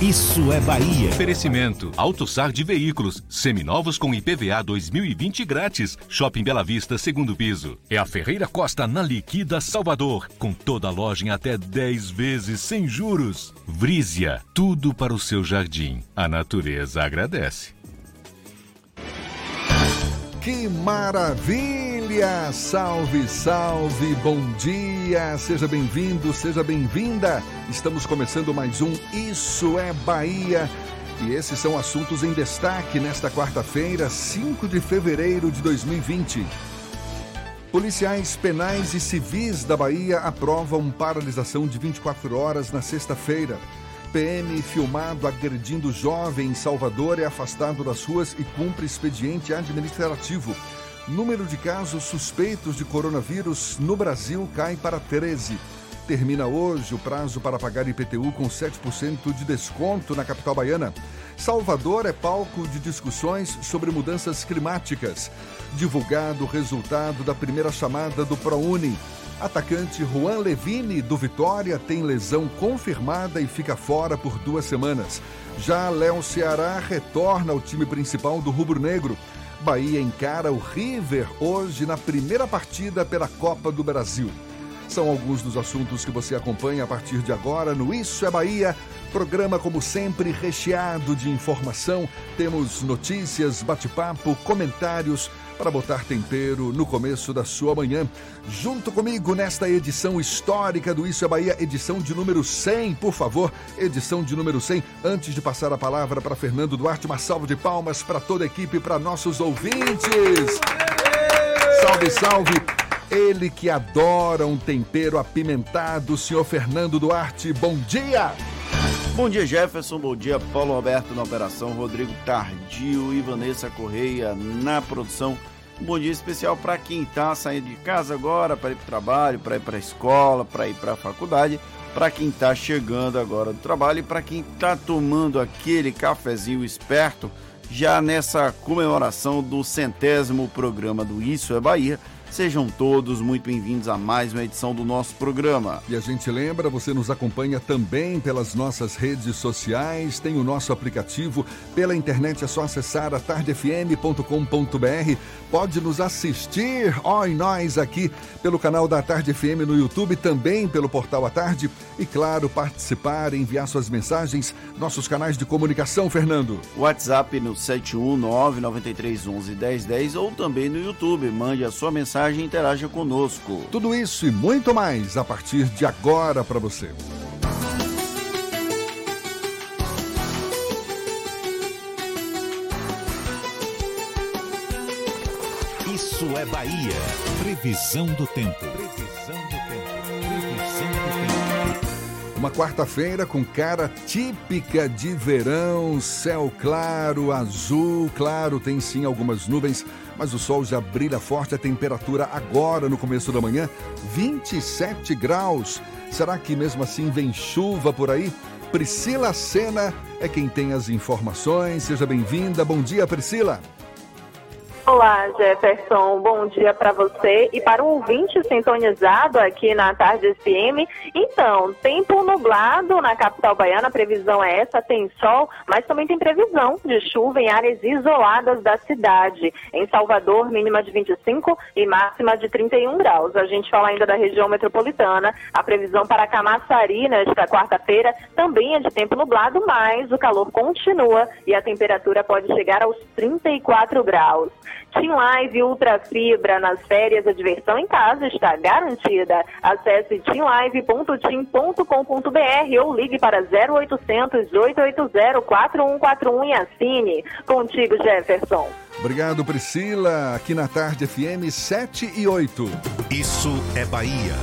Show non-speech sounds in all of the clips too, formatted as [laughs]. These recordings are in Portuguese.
Isso é Bahia. Oferecimento: AutoSar de veículos, seminovos com IPVA 2020 grátis. Shopping Bela Vista, segundo piso. É a Ferreira Costa na Liquida Salvador, com toda a loja em até 10 vezes sem juros. Vrízia, tudo para o seu jardim. A natureza agradece. Que maravilha! Salve, salve, bom dia! Seja bem-vindo, seja bem-vinda! Estamos começando mais um Isso é Bahia. E esses são assuntos em destaque nesta quarta-feira, 5 de fevereiro de 2020. Policiais penais e civis da Bahia aprovam paralisação de 24 horas na sexta-feira. PM filmado agredindo jovem em Salvador é afastado das ruas e cumpre expediente administrativo. Número de casos suspeitos de coronavírus no Brasil cai para 13. Termina hoje o prazo para pagar IPTU com 7% de desconto na capital baiana. Salvador é palco de discussões sobre mudanças climáticas. Divulgado o resultado da primeira chamada do ProUni. Atacante Juan Levine, do Vitória, tem lesão confirmada e fica fora por duas semanas. Já Léo Ceará retorna ao time principal do Rubro Negro. Bahia encara o River hoje na primeira partida pela Copa do Brasil. São alguns dos assuntos que você acompanha a partir de agora no Isso é Bahia. Programa, como sempre, recheado de informação. Temos notícias, bate-papo, comentários para botar tempero no começo da sua manhã. Junto comigo nesta edição histórica do Isso é Bahia, edição de número 100, por favor, edição de número 100. Antes de passar a palavra para Fernando Duarte, uma salva de palmas para toda a equipe, para nossos ouvintes. Salve, salve! Ele que adora um tempero apimentado, senhor Fernando Duarte, bom dia! Bom dia, Jefferson. Bom dia, Paulo Roberto na operação, Rodrigo Tardio e Vanessa Correia na produção. Um bom dia especial para quem está saindo de casa agora para ir para o trabalho, para ir para a escola, para ir para a faculdade, para quem está chegando agora do trabalho e para quem está tomando aquele cafezinho esperto já nessa comemoração do centésimo programa do Isso é Bahia Sejam todos muito bem-vindos a mais uma edição do nosso programa. E a gente lembra, você nos acompanha também pelas nossas redes sociais, tem o nosso aplicativo, pela internet é só acessar a tardefm.com.br. Pode nos assistir, ó, e nós aqui pelo canal da Tarde FM no YouTube, também pelo portal A Tarde e claro, participar, enviar suas mensagens, nossos canais de comunicação, Fernando. WhatsApp no 71993111010 ou também no YouTube, mande a sua mensagem mensagem e interaja conosco. Tudo isso e muito mais a partir de agora para você. Isso é Bahia. Previsão do tempo. Previsão do tempo. Previsão do tempo. Uma quarta-feira com cara típica de verão, céu claro, azul, claro, tem sim algumas nuvens, mas o sol já brilha forte. A temperatura agora, no começo da manhã, 27 graus. Será que mesmo assim vem chuva por aí? Priscila Sena é quem tem as informações. Seja bem-vinda. Bom dia, Priscila. Olá, Jefferson. Bom dia para você e para o ouvinte sintonizado aqui na Tarde FM. Então, tempo nublado na capital baiana, a previsão é essa, tem sol, mas também tem previsão de chuva em áreas isoladas da cidade. Em Salvador, mínima de 25 e máxima de 31 graus. A gente fala ainda da região metropolitana. A previsão para Camaçari nesta quarta-feira também é de tempo nublado, mas o calor continua e a temperatura pode chegar aos 34 graus. Team Live Ultra Fibra nas férias, a diversão em casa está garantida. Acesse teamlive.team.com.br ou ligue para 0800 880 4141 e assine. Contigo, Jefferson. Obrigado, Priscila. Aqui na Tarde FM 7 e 8. Isso é Bahia.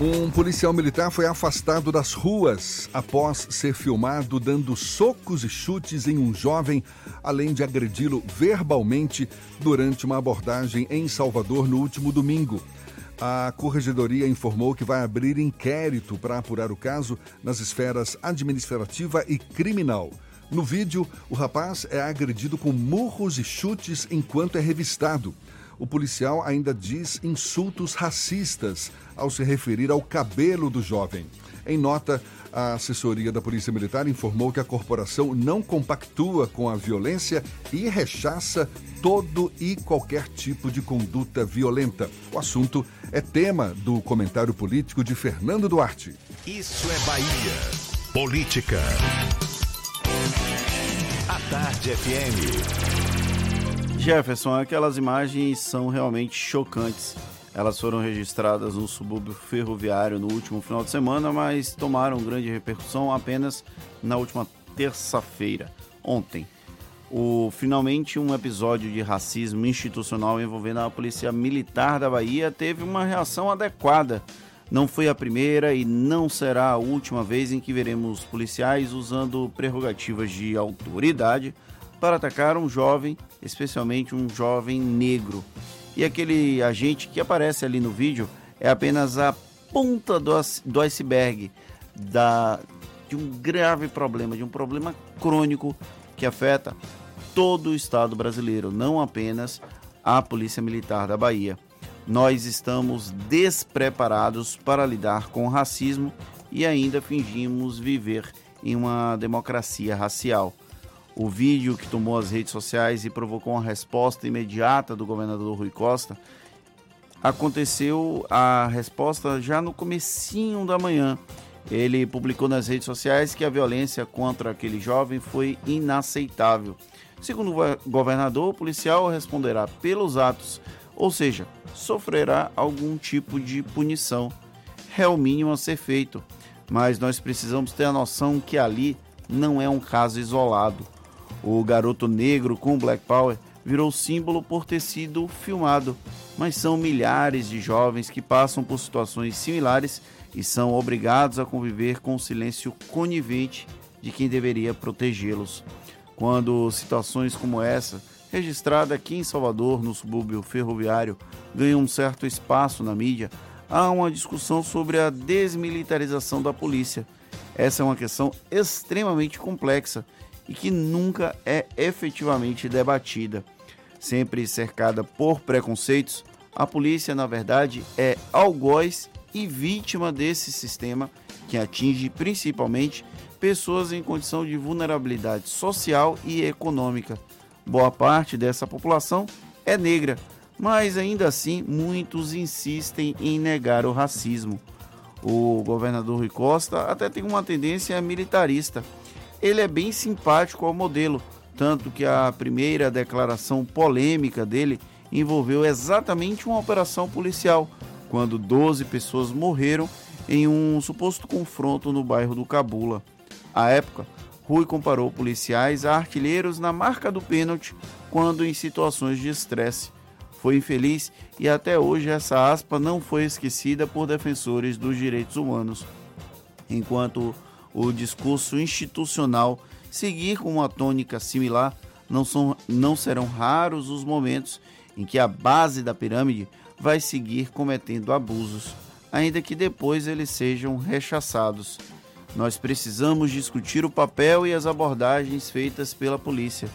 Um policial militar foi afastado das ruas após ser filmado dando socos e chutes em um jovem, além de agredi-lo verbalmente durante uma abordagem em Salvador no último domingo. A Corregedoria informou que vai abrir inquérito para apurar o caso nas esferas administrativa e criminal. No vídeo, o rapaz é agredido com murros e chutes enquanto é revistado o policial ainda diz insultos racistas ao se referir ao cabelo do jovem. Em nota, a assessoria da Polícia Militar informou que a corporação não compactua com a violência e rechaça todo e qualquer tipo de conduta violenta. O assunto é tema do comentário político de Fernando Duarte. Isso é Bahia. Política. A Tarde FM. Jefferson, aquelas imagens são realmente chocantes. Elas foram registradas no subúrbio ferroviário no último final de semana, mas tomaram grande repercussão apenas na última terça-feira, ontem. O, finalmente, um episódio de racismo institucional envolvendo a Polícia Militar da Bahia teve uma reação adequada. Não foi a primeira e não será a última vez em que veremos policiais usando prerrogativas de autoridade para atacar um jovem, especialmente um jovem negro. E aquele agente que aparece ali no vídeo é apenas a ponta do, do iceberg da, de um grave problema, de um problema crônico que afeta todo o Estado brasileiro, não apenas a Polícia Militar da Bahia. Nós estamos despreparados para lidar com o racismo e ainda fingimos viver em uma democracia racial. O vídeo que tomou as redes sociais e provocou uma resposta imediata do governador Rui Costa aconteceu a resposta já no comecinho da manhã. Ele publicou nas redes sociais que a violência contra aquele jovem foi inaceitável. Segundo o governador, o policial responderá pelos atos, ou seja, sofrerá algum tipo de punição. É o mínimo a ser feito, mas nós precisamos ter a noção que ali não é um caso isolado. O garoto negro com Black Power virou símbolo por ter sido filmado, mas são milhares de jovens que passam por situações similares e são obrigados a conviver com o silêncio conivente de quem deveria protegê-los. Quando situações como essa, registrada aqui em Salvador, no subúrbio ferroviário, ganham um certo espaço na mídia, há uma discussão sobre a desmilitarização da polícia. Essa é uma questão extremamente complexa e que nunca é efetivamente debatida. Sempre cercada por preconceitos, a polícia, na verdade, é algoz e vítima desse sistema que atinge principalmente pessoas em condição de vulnerabilidade social e econômica. Boa parte dessa população é negra, mas ainda assim muitos insistem em negar o racismo. O governador Rui Costa até tem uma tendência militarista ele é bem simpático ao modelo, tanto que a primeira declaração polêmica dele envolveu exatamente uma operação policial, quando 12 pessoas morreram em um suposto confronto no bairro do Cabula. À época, Rui comparou policiais a artilheiros na marca do pênalti quando em situações de estresse. Foi infeliz e até hoje essa aspa não foi esquecida por defensores dos direitos humanos. Enquanto o discurso institucional seguir com uma tônica similar, não, são, não serão raros os momentos em que a base da pirâmide vai seguir cometendo abusos, ainda que depois eles sejam rechaçados. Nós precisamos discutir o papel e as abordagens feitas pela polícia.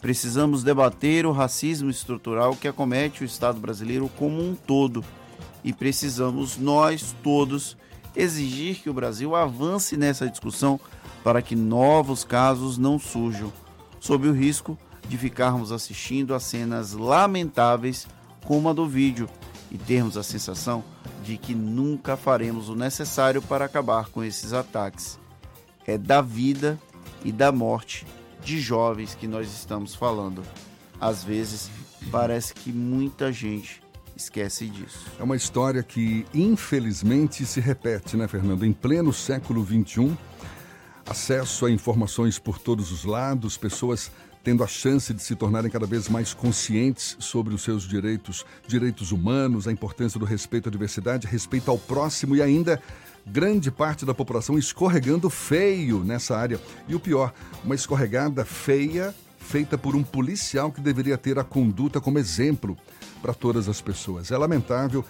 Precisamos debater o racismo estrutural que acomete o Estado brasileiro como um todo. E precisamos, nós todos, exigir que o Brasil avance nessa discussão para que novos casos não surjam, sob o risco de ficarmos assistindo a cenas lamentáveis como a do vídeo e termos a sensação de que nunca faremos o necessário para acabar com esses ataques. É da vida e da morte de jovens que nós estamos falando. Às vezes, parece que muita gente esquece disso. É uma história que, infelizmente, se repete, né, Fernando? Em pleno século XXI, acesso a informações por todos os lados, pessoas tendo a chance de se tornarem cada vez mais conscientes sobre os seus direitos, direitos humanos, a importância do respeito à diversidade, respeito ao próximo e ainda grande parte da população escorregando feio nessa área. E o pior, uma escorregada feia feita por um policial que deveria ter a conduta como exemplo para todas as pessoas. É lamentável,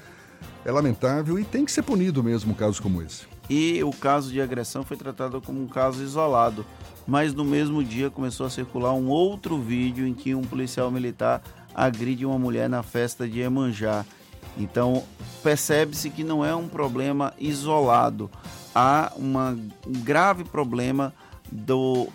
é lamentável e tem que ser punido mesmo um caso como esse. E o caso de agressão foi tratado como um caso isolado, mas no mesmo dia começou a circular um outro vídeo em que um policial militar agride uma mulher na festa de Emanjá. Então, percebe-se que não é um problema isolado, há uma, um grave problema do,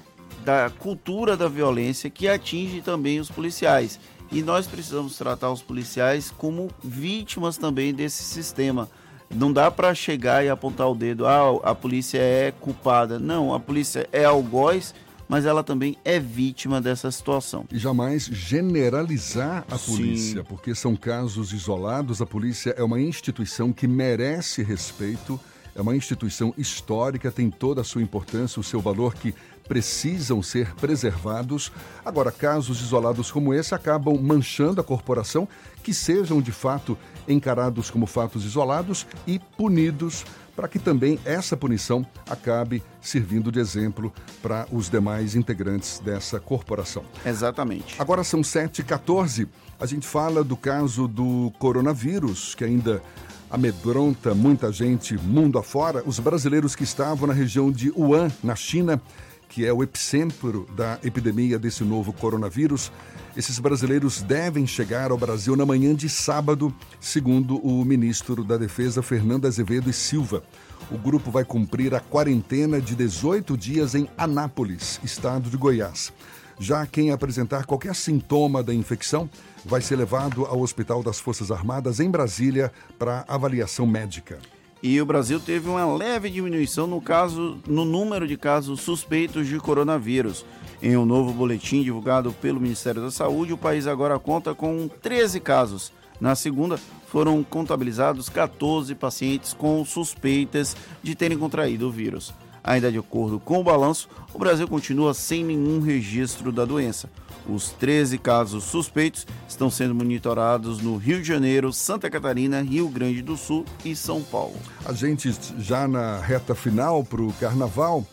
da cultura da violência que atinge também os policiais. E nós precisamos tratar os policiais como vítimas também desse sistema. Não dá para chegar e apontar o dedo, ah, a polícia é culpada. Não, a polícia é algoz mas ela também é vítima dessa situação. E jamais generalizar a polícia, Sim. porque são casos isolados. A polícia é uma instituição que merece respeito, é uma instituição histórica, tem toda a sua importância, o seu valor que precisam ser preservados. Agora, casos isolados como esse acabam manchando a corporação, que sejam de fato encarados como fatos isolados e punidos para que também essa punição acabe servindo de exemplo para os demais integrantes dessa corporação. Exatamente. Agora são 7h14. A gente fala do caso do coronavírus, que ainda amedronta muita gente mundo afora. Os brasileiros que estavam na região de Wuhan, na China, que é o epicentro da epidemia desse novo coronavírus, esses brasileiros devem chegar ao Brasil na manhã de sábado, segundo o ministro da Defesa, Fernando Azevedo e Silva. O grupo vai cumprir a quarentena de 18 dias em Anápolis, estado de Goiás. Já quem apresentar qualquer sintoma da infecção vai ser levado ao Hospital das Forças Armadas em Brasília para avaliação médica. E o Brasil teve uma leve diminuição no caso no número de casos suspeitos de coronavírus. Em um novo boletim divulgado pelo Ministério da Saúde, o país agora conta com 13 casos. Na segunda, foram contabilizados 14 pacientes com suspeitas de terem contraído o vírus. Ainda de acordo com o balanço, o Brasil continua sem nenhum registro da doença. Os 13 casos suspeitos estão sendo monitorados no Rio de Janeiro, Santa Catarina, Rio Grande do Sul e São Paulo. A gente já na reta final para o carnaval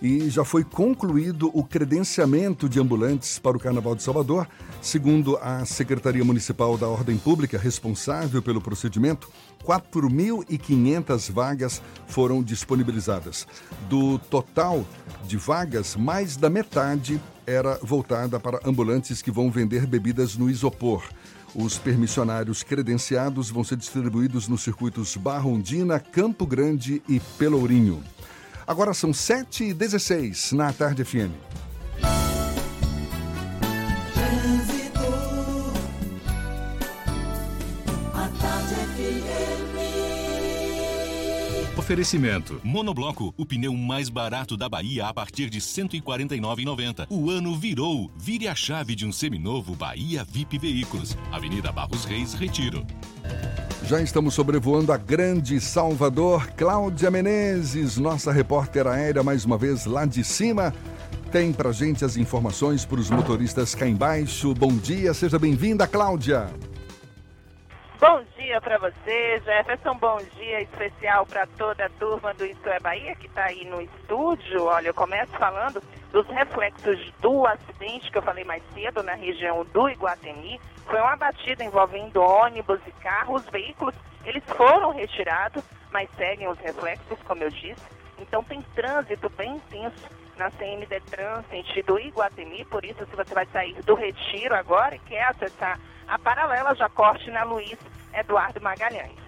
e já foi concluído o credenciamento de ambulantes para o Carnaval de Salvador. Segundo a Secretaria Municipal da Ordem Pública, responsável pelo procedimento, 4.500 vagas foram disponibilizadas. Do total de vagas, mais da metade era voltada para ambulantes que vão vender bebidas no isopor. Os permissionários credenciados vão ser distribuídos nos circuitos Barrondina, Campo Grande e Pelourinho. Agora são 7h16 na Tarde FM. Oferecimento. Monobloco, o pneu mais barato da Bahia a partir de R$ 149,90. O ano virou. Vire a chave de um seminovo Bahia VIP Veículos. Avenida Barros Reis, Retiro. Já estamos sobrevoando a grande Salvador. Cláudia Menezes, nossa repórter aérea, mais uma vez lá de cima. Tem pra gente as informações para os motoristas cá embaixo. Bom dia, seja bem-vinda, Cláudia. Bom dia para você, Jefferson. Bom dia especial para toda a turma do Isso é Bahia que está aí no estúdio. Olha, eu começo falando dos reflexos do acidente que eu falei mais cedo na região do Iguatemi. Foi uma batida envolvendo ônibus e carros. Os veículos, eles foram retirados, mas seguem os reflexos, como eu disse. Então tem trânsito bem intenso na CM Detran, sentido Iguatemi, por isso se você vai sair do Retiro agora e quer acessar a paralela, já corte na Luiz Eduardo Magalhães.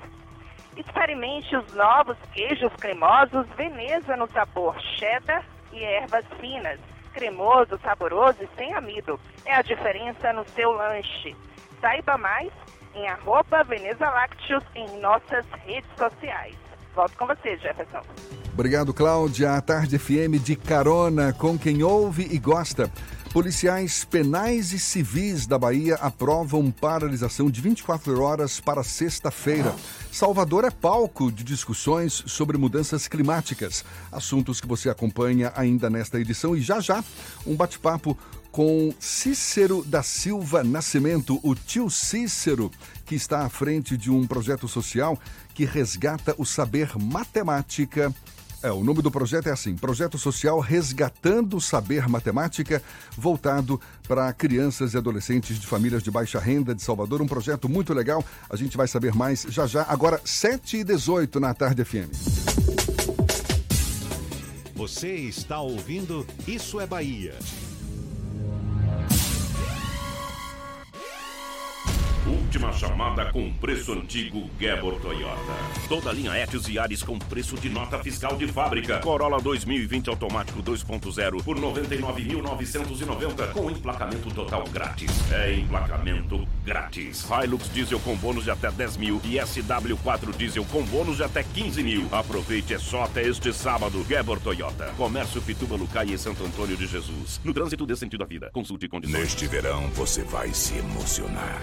Experimente os novos queijos cremosos Veneza no sabor cheddar e ervas finas. Cremoso, saboroso e sem amido. É a diferença no seu lanche. Saiba mais em arroba Veneza Lácteos em nossas redes sociais. Volto com você, Jefferson. Obrigado, Cláudia. A Tarde FM de carona com quem ouve e gosta. Policiais penais e civis da Bahia aprovam paralisação de 24 horas para sexta-feira. Salvador é palco de discussões sobre mudanças climáticas, assuntos que você acompanha ainda nesta edição e já já um bate-papo com Cícero da Silva Nascimento, o tio Cícero, que está à frente de um projeto social que resgata o saber matemática é, o nome do projeto é assim: Projeto Social Resgatando o Saber Matemática, voltado para crianças e adolescentes de famílias de baixa renda de Salvador. Um projeto muito legal. A gente vai saber mais já já. Agora, 7 e 18 na Tarde FM. Você está ouvindo Isso é Bahia. Última chamada com preço antigo Gebor Toyota. Toda linha Etios e Ares com preço de nota fiscal de fábrica. Corolla 2020 automático 2.0 por 99.990 com emplacamento total grátis. É emplacamento grátis. Hilux diesel com bônus de até 10 mil e SW4 diesel com bônus de até 15 mil. Aproveite, é só até este sábado. Gebor Toyota. Comércio Pituba, Lucai e Santo Antônio de Jesus. No trânsito dê sentido à vida. Consulte condições. Neste verão você vai se emocionar,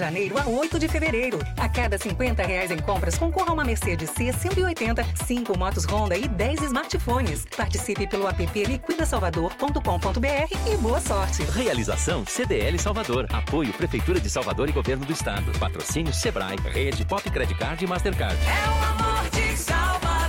Janeiro a 8 de fevereiro. A cada 50 reais em compras, concorra a uma Mercedes C180, 5 motos Honda e 10 smartphones. Participe pelo app liquidasalvador.com.br e boa sorte. Realização CDL Salvador. Apoio Prefeitura de Salvador e Governo do Estado. Patrocínio Sebrae. Rede Pop Credit Card e Mastercard. É o amor de Salvador!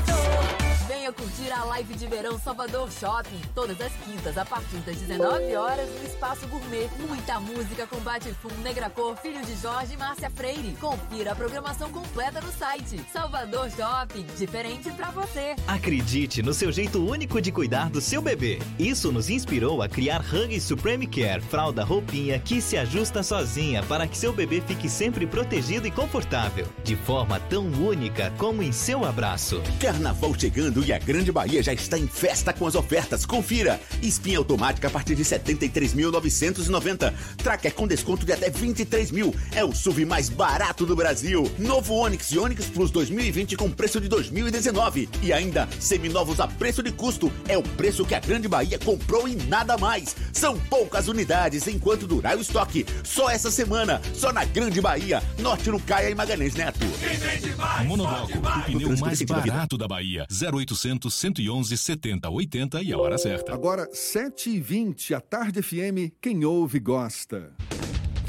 Venha curtir a live de verão Salvador Shopping, todas as quintas a partir das 19 horas no Espaço Gourmet. Muita música com Batifum, Negra Cor, Filho de Jorge e Márcia Freire. Confira a programação completa no site. Salvador Shopping, diferente pra você. Acredite no seu jeito único de cuidar do seu bebê. Isso nos inspirou a criar Hug Supreme Care, fralda roupinha que se ajusta sozinha para que seu bebê fique sempre protegido e confortável, de forma tão única como em seu abraço. Carnaval chegando e a Grande Bahia já está em festa com as ofertas. Confira! Espinha automática a partir de 73.990. Tracker com desconto de até 23 mil. É o SUV mais barato do Brasil. Novo Onix e Onix Plus 2020 com preço de 2019. E ainda, seminovos a preço de custo. É o preço que a Grande Bahia comprou e nada mais. São poucas unidades enquanto durar o estoque. Só essa semana, só na Grande Bahia. Norte no Caia e Magalhães Neto. Monobloco, o pneu mais barato da Bahia. 0800 111 70 80 e a hora certa. Agora, 7h20, a Tarde FM, quem ouve gosta.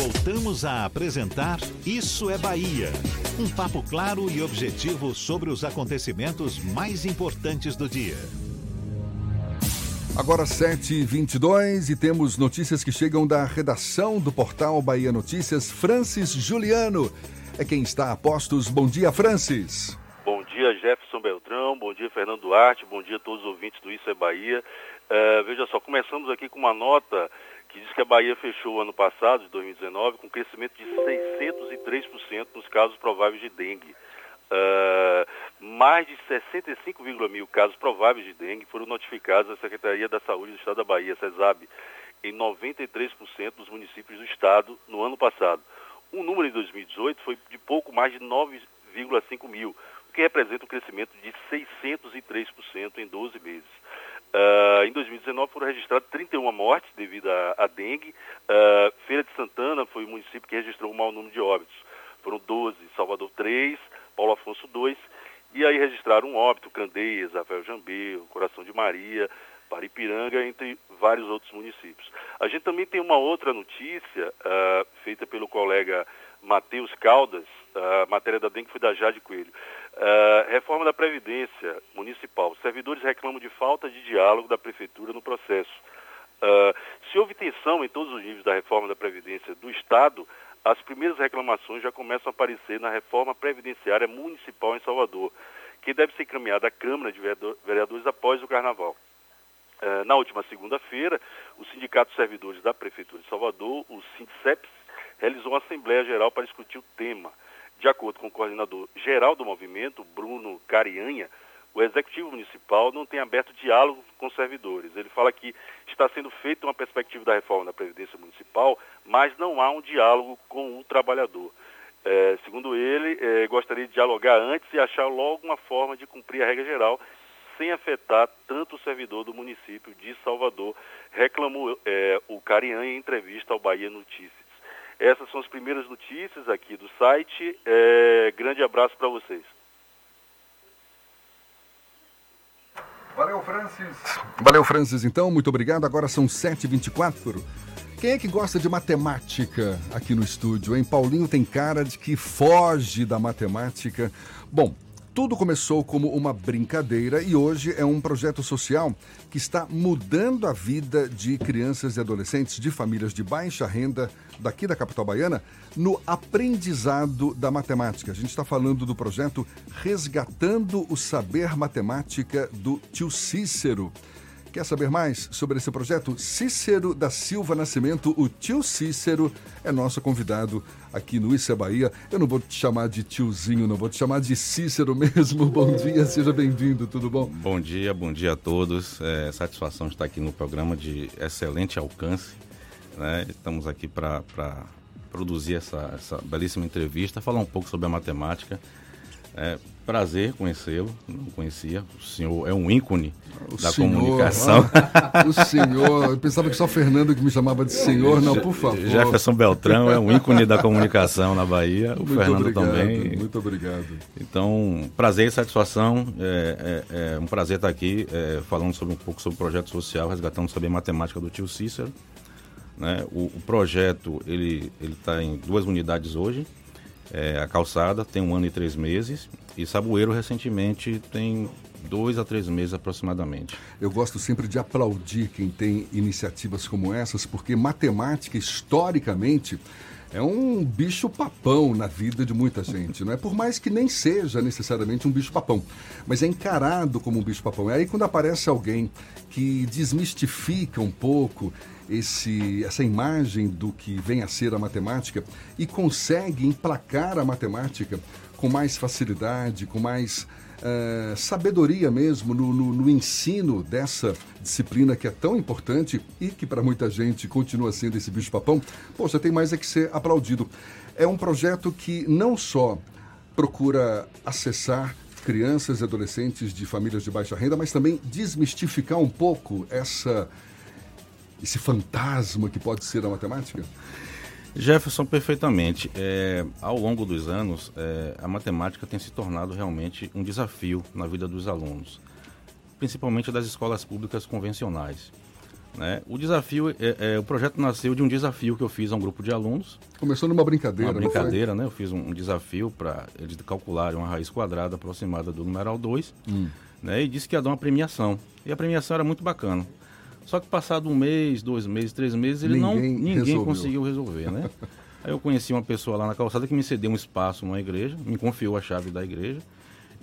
Voltamos a apresentar Isso é Bahia. Um papo claro e objetivo sobre os acontecimentos mais importantes do dia. Agora 7h22 e temos notícias que chegam da redação do portal Bahia Notícias. Francis Juliano é quem está a postos. Bom dia, Francis. Bom dia, Jefferson Beltrão. Bom dia, Fernando Duarte. Bom dia a todos os ouvintes do Isso é Bahia. Uh, veja só, começamos aqui com uma nota que diz que a Bahia fechou o ano passado, de 2019, com crescimento de 603% nos casos prováveis de dengue. Uh, mais de 65, mil casos prováveis de dengue foram notificados à Secretaria da Saúde do Estado da Bahia, CESAB, em 93% dos municípios do estado no ano passado. O número em 2018 foi de pouco mais de 9,5 mil, o que representa um crescimento de 603% em 12 meses. Uh, em 2019 foram registradas 31 mortes devido à, dengue. Uh, Feira de Santana foi o município que registrou o maior número de óbitos. Foram 12, Salvador 3, Paulo Afonso 2. E aí registraram um óbito, Candeias, Rafael Jambê, Coração de Maria, Paripiranga, entre vários outros municípios. A gente também tem uma outra notícia uh, feita pelo colega Matheus Caldas, a matéria da dengue foi da Jade Coelho. Uh, reforma da Previdência Municipal. Servidores reclamam de falta de diálogo da Prefeitura no processo. Uh, se houve tensão em todos os níveis da reforma da Previdência do Estado, as primeiras reclamações já começam a aparecer na reforma previdenciária municipal em Salvador, que deve ser encaminhada à Câmara de Vereadores após o Carnaval. Uh, na última segunda-feira, o Sindicato de Servidores da Prefeitura de Salvador, o SINDSEPS, realizou uma Assembleia Geral para discutir o tema. De acordo com o coordenador geral do movimento, Bruno Carianha, o Executivo Municipal não tem aberto diálogo com servidores. Ele fala que está sendo feita uma perspectiva da reforma da Previdência Municipal, mas não há um diálogo com o trabalhador. É, segundo ele, é, gostaria de dialogar antes e achar logo uma forma de cumprir a regra geral sem afetar tanto o servidor do município de Salvador, reclamou é, o Carian em entrevista ao Bahia Notícias. Essas são as primeiras notícias aqui do site. É, grande abraço para vocês. Valeu, Francis. Valeu, Francis, então. Muito obrigado. Agora são 7h24. Quem é que gosta de matemática aqui no estúdio, hein? Paulinho tem cara de que foge da matemática. Bom, tudo começou como uma brincadeira e hoje é um projeto social que está mudando a vida de crianças e adolescentes de famílias de baixa renda daqui da capital baiana no aprendizado da matemática. A gente está falando do projeto Resgatando o Saber Matemática do Tio Cícero. Quer saber mais sobre esse projeto? Cícero da Silva Nascimento, o tio Cícero, é nosso convidado aqui no Isso é Bahia. Eu não vou te chamar de tiozinho, não vou te chamar de Cícero mesmo. [laughs] Bom dia, seja bem-vindo, tudo bom? Bom dia, bom dia a todos. É, satisfação estar aqui no programa de excelente alcance. Né? Estamos aqui para produzir essa, essa belíssima entrevista, falar um pouco sobre a matemática. É, prazer conhecê-lo, não conhecia. O senhor é um ícone o da senhor, comunicação. Ah, o senhor, eu pensava que só Fernando que me chamava de senhor, não, por favor. Jefferson Beltrão é um ícone da comunicação na Bahia, o muito Fernando obrigado, também. Muito obrigado. Então, prazer e satisfação. É, é, é um prazer estar aqui é, falando sobre um pouco sobre o projeto social, resgatando sobre a matemática do tio Cícero. Né? O, o projeto ele está em duas unidades hoje. É, a calçada tem um ano e três meses e Saboeiro recentemente tem dois a três meses aproximadamente. Eu gosto sempre de aplaudir quem tem iniciativas como essas, porque matemática, historicamente, é um bicho papão na vida de muita gente, não é? Por mais que nem seja necessariamente um bicho papão, mas é encarado como um bicho papão. E aí quando aparece alguém que desmistifica um pouco esse, essa imagem do que vem a ser a matemática e consegue emplacar a matemática com mais facilidade, com mais uh, sabedoria mesmo no, no, no, ensino dessa disciplina que é tão importante e que para muita gente continua sendo esse bicho-papão, poxa, tem mais é que ser aplaudido. É um projeto que não só procura acessar crianças e adolescentes de famílias de baixa renda, mas também desmistificar um pouco essa esse fantasma que pode ser a matemática? Jefferson, perfeitamente. É, ao longo dos anos, é, a matemática tem se tornado realmente um desafio na vida dos alunos, principalmente das escolas públicas convencionais. Né? O desafio, é, é, o projeto nasceu de um desafio que eu fiz a um grupo de alunos. Começou numa brincadeira, Uma brincadeira, né? Eu fiz um, um desafio para eles calcularem uma raiz quadrada aproximada do numeral 2, hum. né? E disse que ia dar uma premiação. E a premiação era muito bacana. Só que passado um mês, dois meses, três meses, ele ninguém não ninguém resolveu. conseguiu resolver, né? [laughs] Aí eu conheci uma pessoa lá na calçada que me cedeu um espaço numa igreja, me confiou a chave da igreja.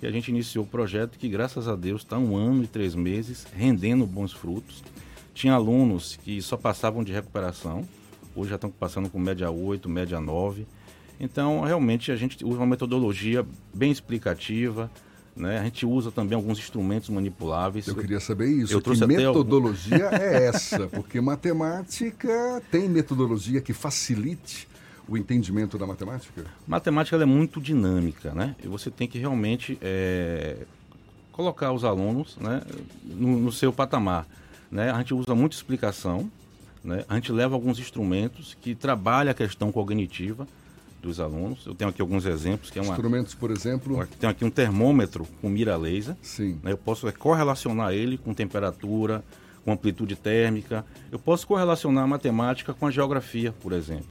E a gente iniciou o projeto que, graças a Deus, está um ano e três meses rendendo bons frutos. Tinha alunos que só passavam de recuperação, hoje já estão passando com média 8, média 9. Então, realmente, a gente usa uma metodologia bem explicativa, Né? A gente usa também alguns instrumentos manipuláveis. Eu queria saber isso. Eu que trouxe até metodologia é essa? [laughs] Porque matemática tem metodologia que facilite o entendimento da matemática? Matemática é muito dinâmica, né? E você tem que realmente é, colocar os alunos né, no, no, seu patamar. Né? A gente usa muita explicação, né? a gente leva alguns instrumentos que trabalham a questão cognitiva dos alunos. Eu tenho aqui alguns exemplos. Que é uma, Instrumentos, por exemplo? Tenho aqui um termômetro com mira laser. Sim. Né? Eu posso correlacionar ele com temperatura, com amplitude térmica. Eu posso correlacionar a matemática com a geografia, por exemplo.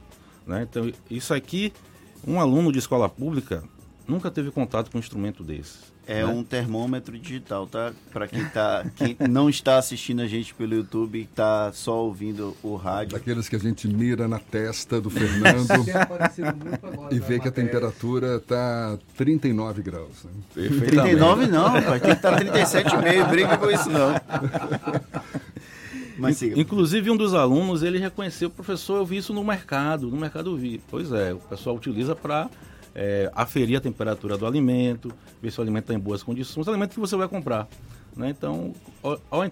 Né? Então, isso aqui, um aluno de escola pública nunca teve contato com um instrumento desse. É né? um termômetro digital, tá? Para quem, tá, quem não está assistindo a gente pelo YouTube e está só ouvindo o rádio. Daqueles que a gente mira na testa do Fernando e vê que a temperatura está 39 graus. Né? 39 não, rapaz. Tem que estar 37,5. Briga com isso não. Mas siga. Inclusive, um dos alunos, ele reconheceu, professor, eu vi isso no mercado, no mercado eu vi. Pois é, o pessoal utiliza para é, aferir a temperatura do alimento, ver se o alimento está em boas condições, o alimento que você vai comprar. Né? Então, olha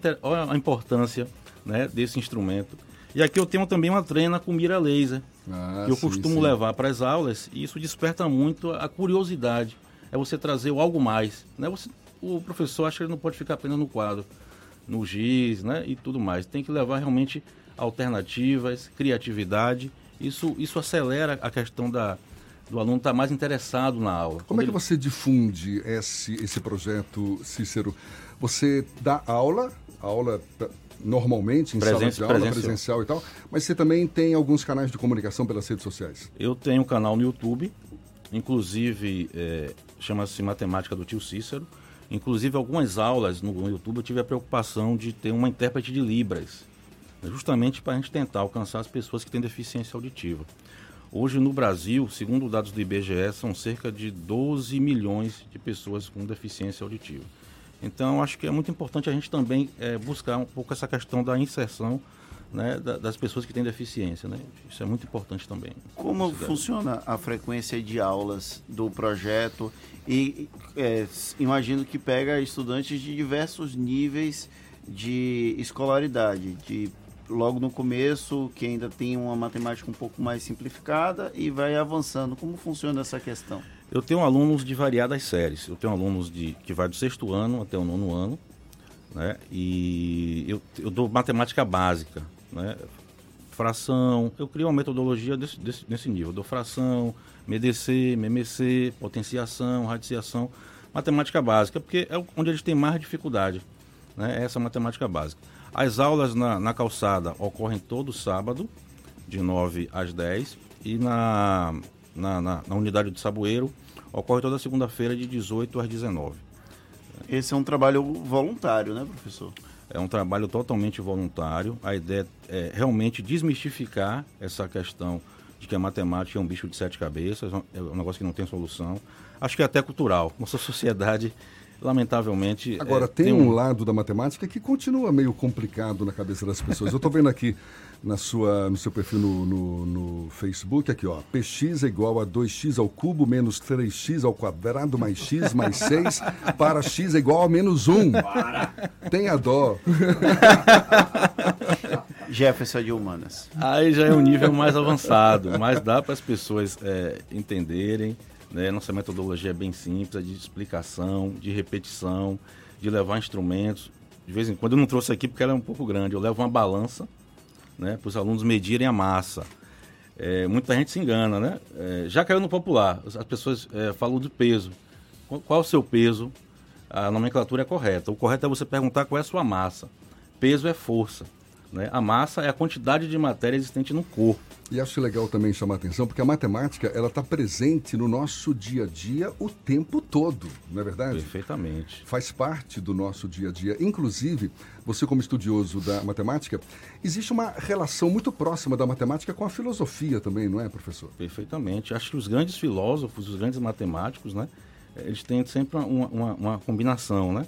a importância né, desse instrumento. E aqui eu tenho também uma treina com mira laser, ah, que eu sim, costumo sim. levar para as aulas, e isso desperta muito a curiosidade. É você trazer o algo mais. Né? Você, o professor acha que ele não pode ficar apenas no quadro, no giz né? e tudo mais. Tem que levar realmente alternativas, criatividade. Isso, isso acelera a questão da, do aluno estar mais interessado na aula. Como é que Quando você difunde esse, esse projeto, Cícero? Você dá aula, aula tá, normalmente em sala de aula, presencial. presencial e tal, mas você também tem alguns canais de comunicação pelas redes sociais. Eu tenho um canal no YouTube, inclusive é, chama-se Matemática do Tio Cícero. Inclusive, algumas aulas no YouTube eu tive a preocupação de ter uma intérprete de Libras, justamente para a gente tentar alcançar as pessoas que têm deficiência auditiva. Hoje no Brasil, segundo dados do IBGE, são cerca de 12 milhões de pessoas com deficiência auditiva. Então, acho que é muito importante a gente também é, buscar um pouco essa questão da inserção né, da- das pessoas que têm deficiência. Né? Isso é muito importante também. Como funciona a frequência de aulas do projeto? E é, imagino que pega estudantes de diversos níveis de escolaridade, de logo no começo, que ainda tem uma matemática um pouco mais simplificada e vai avançando. Como funciona essa questão? Eu tenho alunos de variadas séries. Eu tenho alunos de, que vai do sexto ano até o nono ano. Né? E eu, eu dou matemática básica. Né? Fração. Eu crio uma metodologia desse, desse, nesse nível. Eu dou fração, MDC, MMC, potenciação, radiciação. Matemática básica, porque é onde eles têm mais dificuldade. Né? Essa matemática básica. As aulas na, na calçada ocorrem todo sábado, de 9 às 10. E na, na, na, na unidade do Saboeiro ocorre toda segunda-feira de 18 às 19. Esse é um trabalho voluntário, né, professor? É um trabalho totalmente voluntário. A ideia é realmente desmistificar essa questão de que a matemática é um bicho de sete cabeças, é um negócio que não tem solução. Acho que é até cultural. Nossa sociedade, lamentavelmente. Agora, é, tem um lado da matemática que continua meio complicado na cabeça das pessoas. Eu estou vendo aqui na sua, no seu perfil no, no, no Facebook, aqui ó, px é igual a 2x ao cubo menos 3x ao quadrado mais x mais 6 para x é igual a menos 1. Tenha dó. [laughs] Jefferson de Humanas. Aí já é um nível mais avançado, mas dá para as pessoas é, entenderem. Né? Nossa metodologia é bem simples, é de explicação, de repetição, de levar instrumentos. De vez em quando eu não trouxe aqui porque ela é um pouco grande. Eu levo uma balança né, para os alunos medirem a massa. É, muita gente se engana, né? É, já caiu no popular. As pessoas é, falam do peso. Qual, qual é o seu peso? A nomenclatura é correta. O correto é você perguntar qual é a sua massa. Peso é força. Né? A massa é a quantidade de matéria existente no corpo. E acho legal também chamar a atenção, porque a matemática ela está presente no nosso dia a dia o tempo todo, não é verdade? Perfeitamente. Faz parte do nosso dia a dia. Inclusive, você como estudioso da matemática, existe uma relação muito próxima da matemática com a filosofia também, não é, professor? Perfeitamente. Acho que os grandes filósofos, os grandes matemáticos, né? Eles têm sempre uma, uma, uma combinação, né?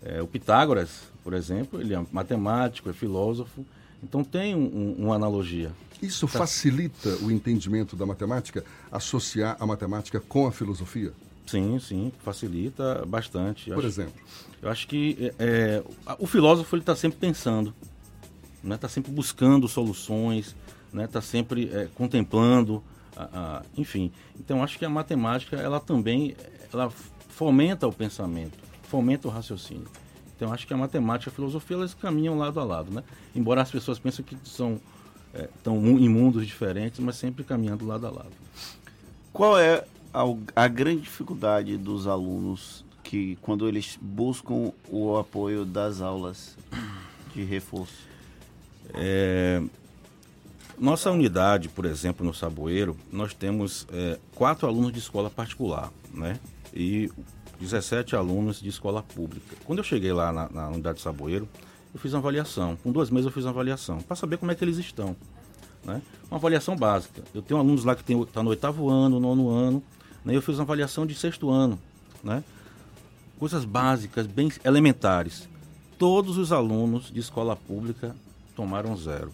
É, o Pitágoras, por exemplo, ele é matemático, é filósofo. Então tem um, um, uma analogia. Isso Tá. facilita o entendimento da matemática, associar a matemática com a filosofia? Sim, sim, facilita bastante. Por acho- exemplo? Eu acho que é, é, o filósofo está sempre pensando, né? Está sempre buscando soluções, né? Está sempre é, contemplando, a- a- enfim. Então eu acho que a matemática ela também ela fomenta o pensamento, fomenta o raciocínio. Então acho que a matemática e a filosofia elas caminham lado a lado, né? Embora as pessoas pensem que são é, estão em mundos diferentes, mas sempre caminhando lado a lado. Qual é a, a grande dificuldade dos alunos que quando eles buscam o apoio das aulas de reforço? É, nossa unidade, por exemplo, no Saboeiro, nós temos é, quatro alunos de escola particular, né? E 17 alunos de escola pública. Quando eu cheguei lá na, na unidade de Saboeiro, eu fiz uma avaliação. Com dois meses eu fiz uma avaliação, para saber como é que eles estão. Né? Uma avaliação básica. Eu tenho alunos lá que estão tá no oitavo ano, nono ano, né? eu fiz uma avaliação de sexto ano. Né? Coisas básicas, bem elementares. Todos os alunos de escola pública tomaram zero.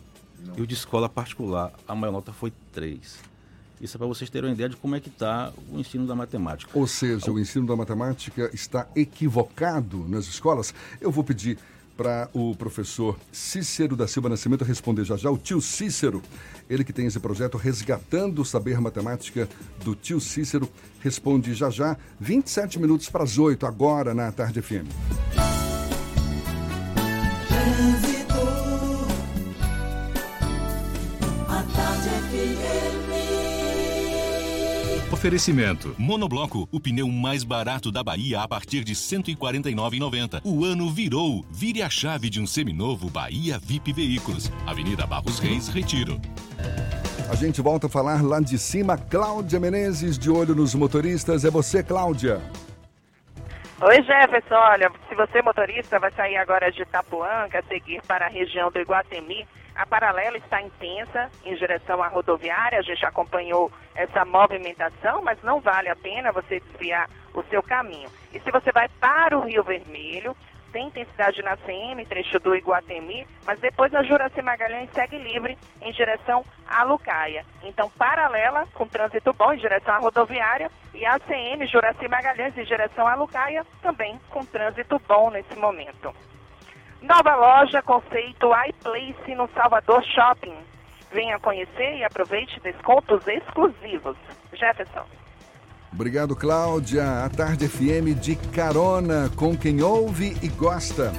E o de escola particular, a maior nota foi três. Isso é para vocês terem uma ideia de como é que está o ensino da matemática. Ou seja, o ensino da matemática está equivocado nas escolas. Eu vou pedir para o professor Cícero da Silva Nascimento responder já já. O tio Cícero, ele que tem esse projeto Resgatando o Saber Matemática do tio Cícero, responde já já, 27 minutos para as 8, agora na Tarde FM. Trânsito. A tarde FM. Oferecimento. Monobloco, o pneu mais barato da Bahia a partir de R$ 149,90. O ano virou. Vire a chave de um seminovo Bahia VIP Veículos. Avenida Barros Reis, Retiro. A gente volta a falar lá de cima. Cláudia Menezes, de olho nos motoristas. É você, Cláudia. Oi, Jefferson. Olha, se você motorista vai sair agora de Itapuanga, seguir para a região do Iguatemi, a paralela está intensa em direção à rodoviária. A gente acompanhou essa movimentação, mas não vale a pena você desviar o seu caminho. E se você vai para o Rio Vermelho, tem intensidade na CM, trecho do Iguatemi, mas depois a Juraci Magalhães segue livre em direção à Lucaia. Então, paralela, com trânsito bom em direção à rodoviária, e a CM Juraci Magalhães em direção à Lucaia, também com trânsito bom nesse momento. Nova loja, conceito iPlace no Salvador Shopping. Venha conhecer e aproveite descontos exclusivos. Jefferson. Obrigado, Cláudia. A Tarde FM de carona com quem ouve e gosta.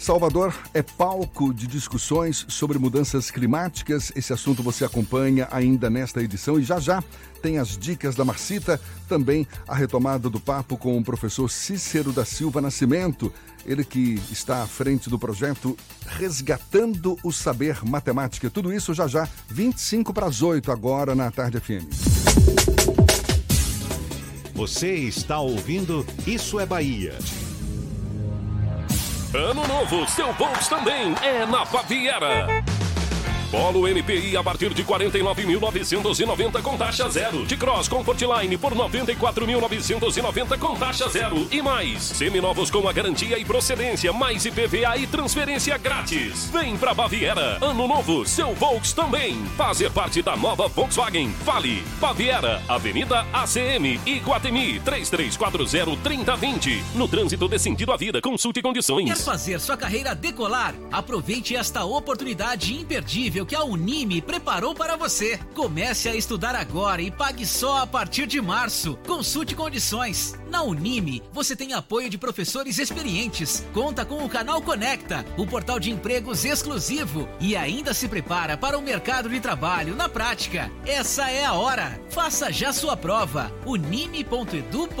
Salvador é palco de discussões sobre mudanças climáticas. Esse assunto você acompanha ainda nesta edição e já já tem as dicas da Marcita, também a retomada do papo com o professor Cícero da Silva Nascimento, ele que está à frente do projeto Resgatando o Saber Matemática. Tudo isso já já, 25 para as 8 agora na Tarde FM. Você está ouvindo Isso é Bahia. Ano novo, seu Volks também é na Baviera. Polo NPI a partir de 49.990 com taxa zero. De Cross Comfortline por 94.990 com taxa zero. E mais, seminovos com a garantia e procedência, mais IPVA e transferência grátis. Vem pra Baviera. Ano novo, seu Volks também. Fazer parte da nova Volkswagen. Fale. Baviera, Avenida ACM, Iguatemi, 3340-3020. No trânsito de sentido à vida, consulte condições. Quer fazer sua carreira decolar? Aproveite esta oportunidade imperdível que a Unime preparou para você. Comece a estudar agora e pague só a partir de março. Consulte condições. Na Unime, você tem apoio de professores experientes, conta com o canal Conecta, o portal de empregos exclusivo e ainda se prepara para o mercado de trabalho na prática. Essa é a hora. Faça já sua prova. unime.edu.br.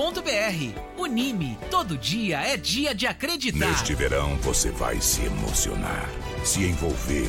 Unime, todo dia é dia de acreditar. Neste verão você vai se emocionar, se envolver,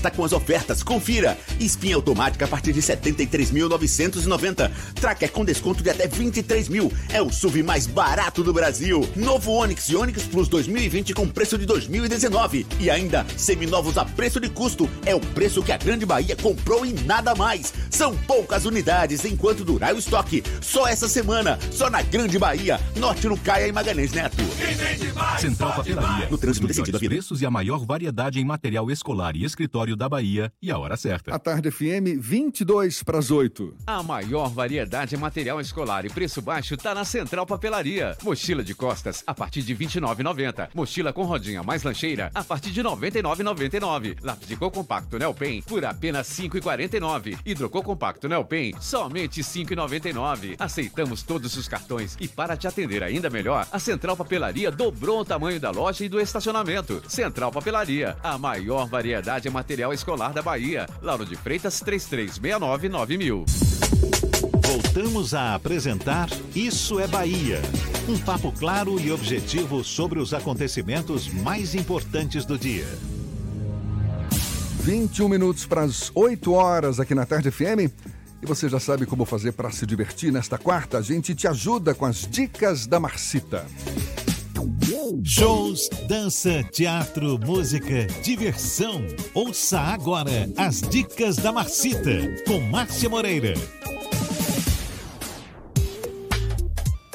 com as ofertas. Confira. Espinha automática a partir de 73.990. Tracker com desconto de até 23 mil. É o SUV mais barato do Brasil. Novo Onix e Onix Plus 2020 com preço de 2019. E ainda, seminovos a preço de custo. É o preço que a Grande Bahia comprou e nada mais. São poucas unidades enquanto durar o estoque. Só essa semana, só na Grande Bahia. Norte no Caia e Magalhães Neto. Central Papelaria. No trânsito desse sentido, preços e a maior variedade em material escolar e escritório da Bahia e a hora certa. A tarde FM, 22 para as 8. A maior variedade em material escolar e preço baixo tá na Central Papelaria. Mochila de costas a partir de R$ 29,90. Mochila com rodinha mais lancheira a partir de R$ 99,99. Lápis de cor compacto Nelpen por apenas R$ 5,49. Hidrocor compacto Nelpen somente R$ 5,99. Aceitamos todos os cartões e para te atender ainda melhor, a Central Papelaria dobrou o tamanho da loja e do estacionamento. Central Papelaria, a maior variedade em material escolar da Bahia. Lauro de Freitas 3369 9000. Voltamos a apresentar Isso é Bahia. Um papo claro e objetivo sobre os acontecimentos mais importantes do dia. 21 minutos para as 8 horas aqui na Tarde FM. E você já sabe como fazer para se divertir nesta quarta? A gente te ajuda com as dicas da Marcita. Shows, dança, teatro, música, diversão. Ouça agora as dicas da Marcita com Márcia Moreira.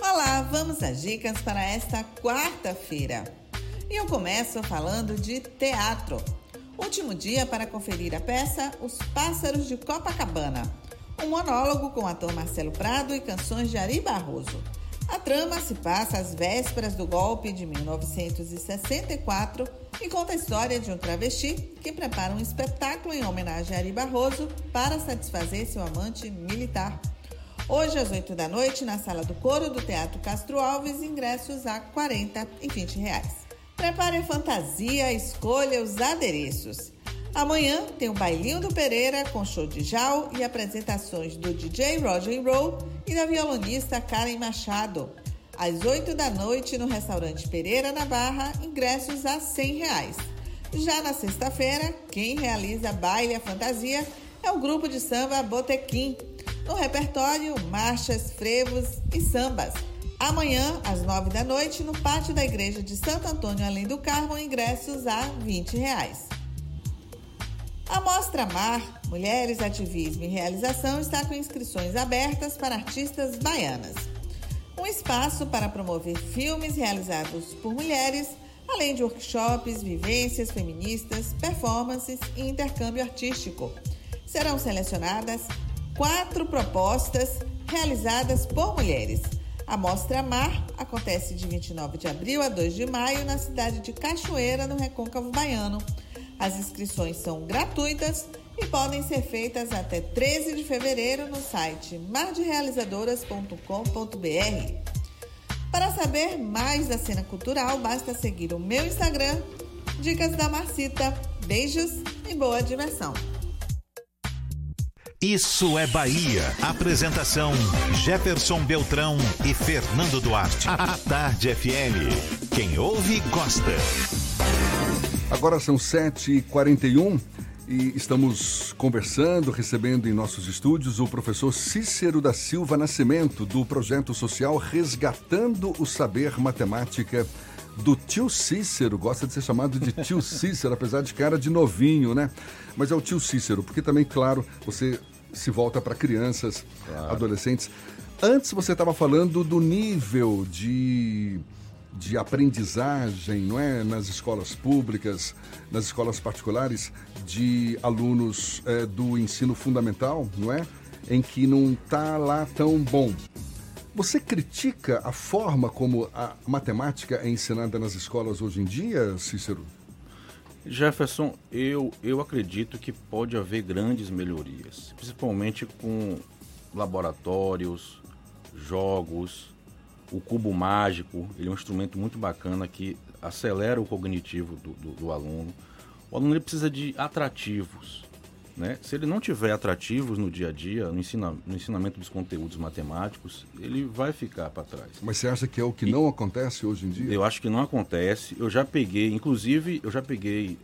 Olá, vamos às dicas para esta quarta-feira. E eu começo falando de teatro. Último dia para conferir a peça Os Pássaros de Copacabana. Um monólogo com o ator Marcelo Prado e canções de Ari Barroso. A trama se passa às vésperas do golpe de 1964 e conta a história de um travesti que prepara um espetáculo em homenagem a Ari Barroso para satisfazer seu amante militar. Hoje, às 8 da noite, na sala do coro do Teatro Castro Alves, ingressos a R$ 40 e 20 reais. Prepare a fantasia, escolha os adereços. Amanhã tem o Bailinho do Pereira com show de Jal e apresentações do DJ Roger Roll e da violonista Karen Machado. Às 8 da noite, no restaurante Pereira, na Barra, ingressos a 100 reais. Já na sexta-feira, quem realiza baile a fantasia é o grupo de samba Botequim. No repertório, marchas, frevos e sambas. Amanhã, às 9 da noite, no pátio da Igreja de Santo Antônio Além do Carmo, ingressos a 20 reais. A Mostra Mar, Mulheres, Ativismo e Realização está com inscrições abertas para artistas baianas. Um espaço para promover filmes realizados por mulheres, além de workshops, vivências feministas, performances e intercâmbio artístico. Serão selecionadas quatro propostas realizadas por mulheres. A Mostra Mar acontece de 29 de abril a 2 de maio na cidade de Cachoeira, no Recôncavo Baiano. As inscrições são gratuitas e podem ser feitas até 13 de fevereiro no site marderealizadoras.com.br. Para saber mais da cena cultural, basta seguir o meu Instagram, Dicas da Marcita. Beijos e boa diversão! Isso é Bahia. Apresentação: Jefferson Beltrão e Fernando Duarte. A Tarde FM. Quem ouve, gosta. Agora são 7h41 e estamos conversando, recebendo em nossos estúdios o professor Cícero da Silva Nascimento, do projeto social Resgatando o Saber Matemática do tio Cícero. Gosta de ser chamado de tio [laughs] Cícero, apesar de cara de novinho, né? Mas é o tio Cícero, porque também, claro, você se volta para crianças, adolescentes. Antes você estava falando do nível de de aprendizagem, não é, nas escolas públicas, nas escolas particulares, de alunos é, do ensino fundamental, não é, em que não está lá tão bom. Você critica a forma como a matemática é ensinada nas escolas hoje em dia, Cícero? Jefferson, eu, eu acredito que pode haver grandes melhorias, principalmente com laboratórios, jogos, o cubo mágico, ele é um instrumento muito bacana que acelera o cognitivo do, do, do aluno. O aluno ele precisa de atrativos. Né? Se ele não tiver atrativos no dia a dia, no, ensina, no ensinamento dos conteúdos matemáticos, ele vai ficar para trás. Mas você acha que é o que e não acontece hoje em dia? Eu acho que não acontece. Eu já peguei, inclusive, eu já peguei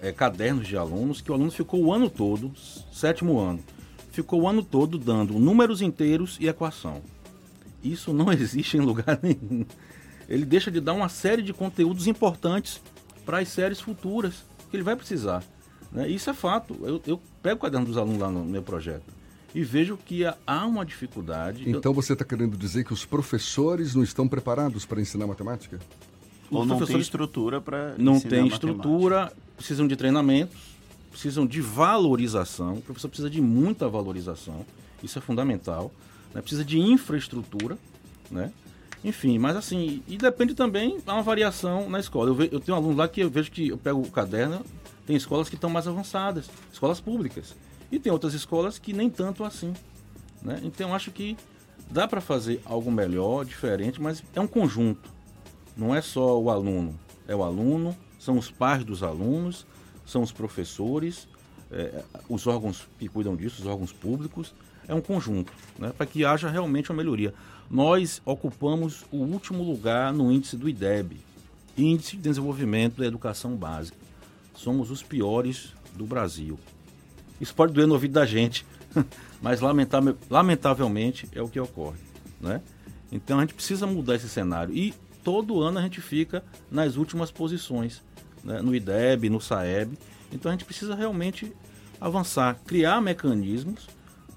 é, cadernos de alunos que o aluno ficou o ano todo, sétimo ano, ficou o ano todo dando números inteiros e equação. Isso não [laughs] existe em lugar nenhum. Ele deixa de dar uma série de conteúdos importantes para as séries futuras que ele vai precisar. Né? Isso é fato. Eu, eu pego o caderno dos alunos lá no meu projeto e vejo que há uma dificuldade. Então você está querendo dizer que os professores não estão preparados para ensinar matemática? Ou não tem estrutura para Não tem estrutura, precisam de treinamentos, precisam de valorização. O professor precisa de muita valorização, isso é fundamental. Né? Precisa de infraestrutura, né? Enfim, mas assim, e depende também, há uma variação na escola. Eu, ve, eu tenho um aluno lá que eu vejo que eu pego o caderno, tem escolas que estão mais avançadas, escolas públicas. E tem outras escolas que nem tanto assim. Né? Então acho que dá para fazer algo melhor, diferente, mas é um conjunto. Não é só o aluno, é o aluno, são os pais dos alunos, são os professores, é, os órgãos que cuidam disso, os órgãos públicos, é um conjunto, né, para que haja realmente uma melhoria. Nós ocupamos o último lugar no índice do IDEB, Índice de Desenvolvimento da Educação Básica. Somos os piores do Brasil. Isso pode doer no ouvido da gente, [laughs] mas lamentavelmente é o que ocorre. Né? Então a gente precisa mudar esse cenário. E todo ano a gente fica nas últimas posições, né? no IDEB, no SAEB. Então a gente precisa realmente avançar, criar mecanismos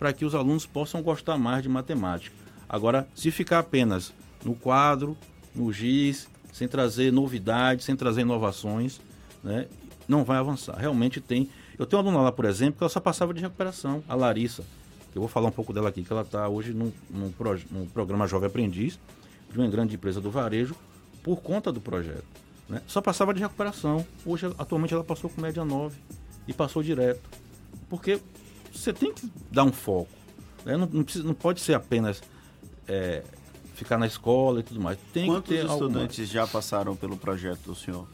para que os alunos possam gostar mais de matemática. Agora, se ficar apenas no quadro, no giz, sem trazer novidades, sem trazer inovações, né, não vai avançar. Realmente tem. Eu tenho uma aluna lá, por exemplo, que ela só passava de recuperação, a Larissa. Eu vou falar um pouco dela aqui, que ela está hoje num, num, num, programa Jovem Aprendiz, de uma grande empresa do varejo, por conta do projeto. Né? Só passava de recuperação. Hoje, atualmente, ela passou com média 9 e passou direto. Porque você tem que dar um foco. Né? Não, não, precisa, não pode ser apenas é, ficar na escola e tudo mais. Tem Quantos que ter estudantes já passaram pelo projeto do senhor?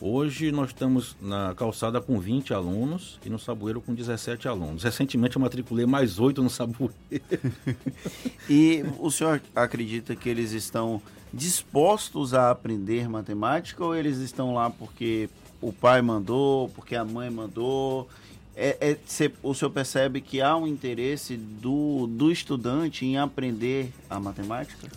Hoje nós estamos na calçada com 20 alunos e no Sabueiro com 17 alunos. Recentemente eu matriculei mais 8 no Sabueiro. [laughs] e o senhor acredita que eles estão dispostos a aprender matemática ou eles estão lá porque o pai mandou, porque a mãe mandou é, é, cê, o senhor percebe que há um interesse do, do estudante em aprender a matemática?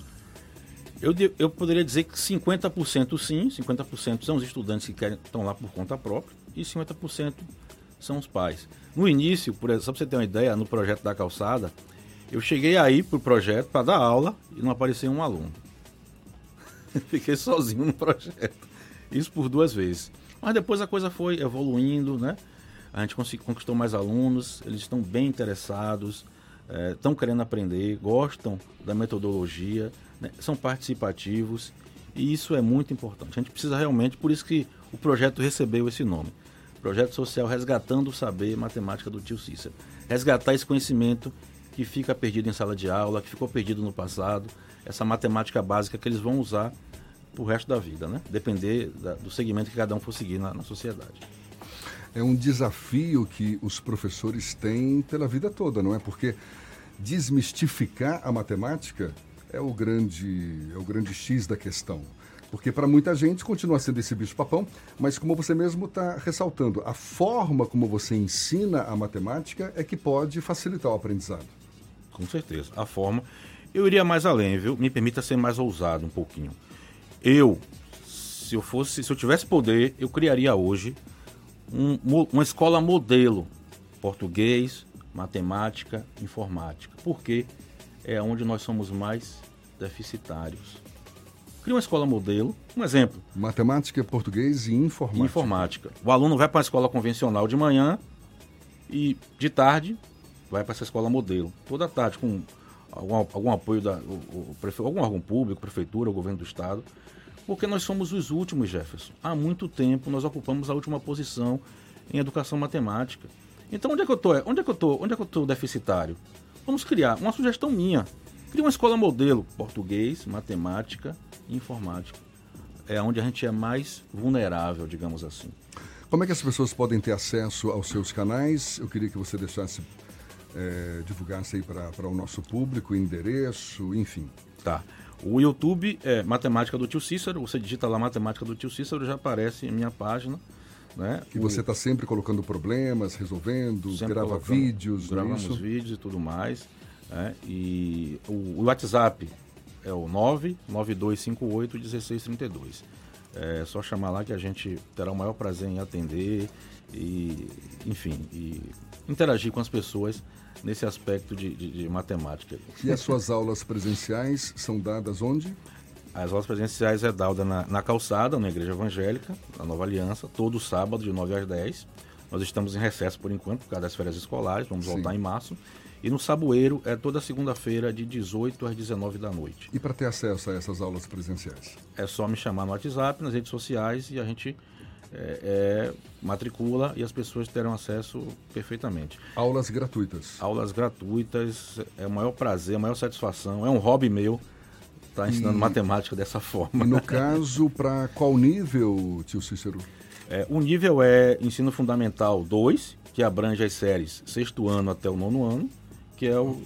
Eu, eu poderia dizer que 50% sim, 50% são os estudantes que querem, estão lá por conta própria e 50% são os pais. No início, por só para você ter uma ideia, no projeto da calçada, eu cheguei aí para o projeto para dar aula e não apareceu um aluno. [laughs] Fiquei sozinho no projeto. Isso por duas vezes. Mas depois a coisa foi evoluindo, né? A gente conquistou mais alunos, eles estão bem interessados, é, estão querendo aprender, gostam da metodologia, né, são participativos e isso é muito importante. A gente precisa realmente, por isso que o projeto recebeu esse nome. Projeto Social Resgatando o Saber Matemática do Tio Cícero. Resgatar esse conhecimento que fica perdido em sala de aula, que ficou perdido no passado, essa matemática básica que eles vão usar para o resto da vida, né? Depender da, do segmento que cada um for seguir na, na sociedade é um desafio que os professores têm pela vida toda, não é? Porque desmistificar a matemática é o grande, é o grande X da questão. Porque para muita gente continua sendo esse bicho-papão, mas como você mesmo está ressaltando, a forma como você ensina a matemática é que pode facilitar o aprendizado. Com certeza. A forma. Eu iria mais além, viu? Me permita ser mais ousado um pouquinho. Eu, se eu fosse, se eu tivesse poder, eu criaria hoje um, uma escola modelo, português, matemática, informática. Porque é onde nós somos mais deficitários. Cria uma escola modelo, um exemplo. Matemática, português e informática. Informática. O aluno vai para a escola convencional de manhã e de tarde vai para essa escola modelo. Toda tarde com algum, algum apoio da o, o, algum órgão público, prefeitura, o governo do estado, Porque nós somos os últimos, Jefferson. Há muito tempo nós ocupamos a última posição em educação matemática. Então onde é que eu tô? Onde é que eu tô? Onde é que eu tô deficitário? Vamos criar uma sugestão minha. Cria uma escola modelo, português, matemática e informática. É onde a gente é mais vulnerável, digamos assim. Como é que as pessoas podem ter acesso aos seus canais? Eu queria que você deixasse, é, divulgasse aí para o nosso público, endereço, enfim. Tá. O YouTube é Matemática do Tio Cícero. Você digita lá Matemática do Tio Cícero, já aparece em minha página. Né? E você está sempre colocando problemas, resolvendo, sempre grava vídeos, é gravamos isso? vídeos e tudo mais. Né? E o, o, WhatsApp é o 99258 1632. É só chamar lá que a gente terá o maior prazer em atender e, enfim, e interagir com as pessoas nesse aspecto de, de, de matemática. E as suas aulas presenciais são dadas onde? As aulas presenciais é dada na, na, calçada, na Igreja Evangélica, na Nova Aliança, todo sábado de 9 às 10. Nós estamos em recesso por enquanto, por causa das férias escolares, vamos Sim. voltar em março. E no Saboeiro é toda segunda-feira, de 18 às 19 da noite. E para ter acesso a essas aulas presenciais? É só me chamar no WhatsApp, nas redes sociais e a gente é, é, matricula e as pessoas terão acesso perfeitamente. Aulas gratuitas? Aulas gratuitas, é o maior prazer, a maior satisfação, é um hobby meu estar tá ensinando e... matemática dessa forma. E no [laughs] caso, para qual nível, tio Cícero? É, o nível é ensino fundamental 2, que abrange as séries sexto ano até o nono ano, que é, o,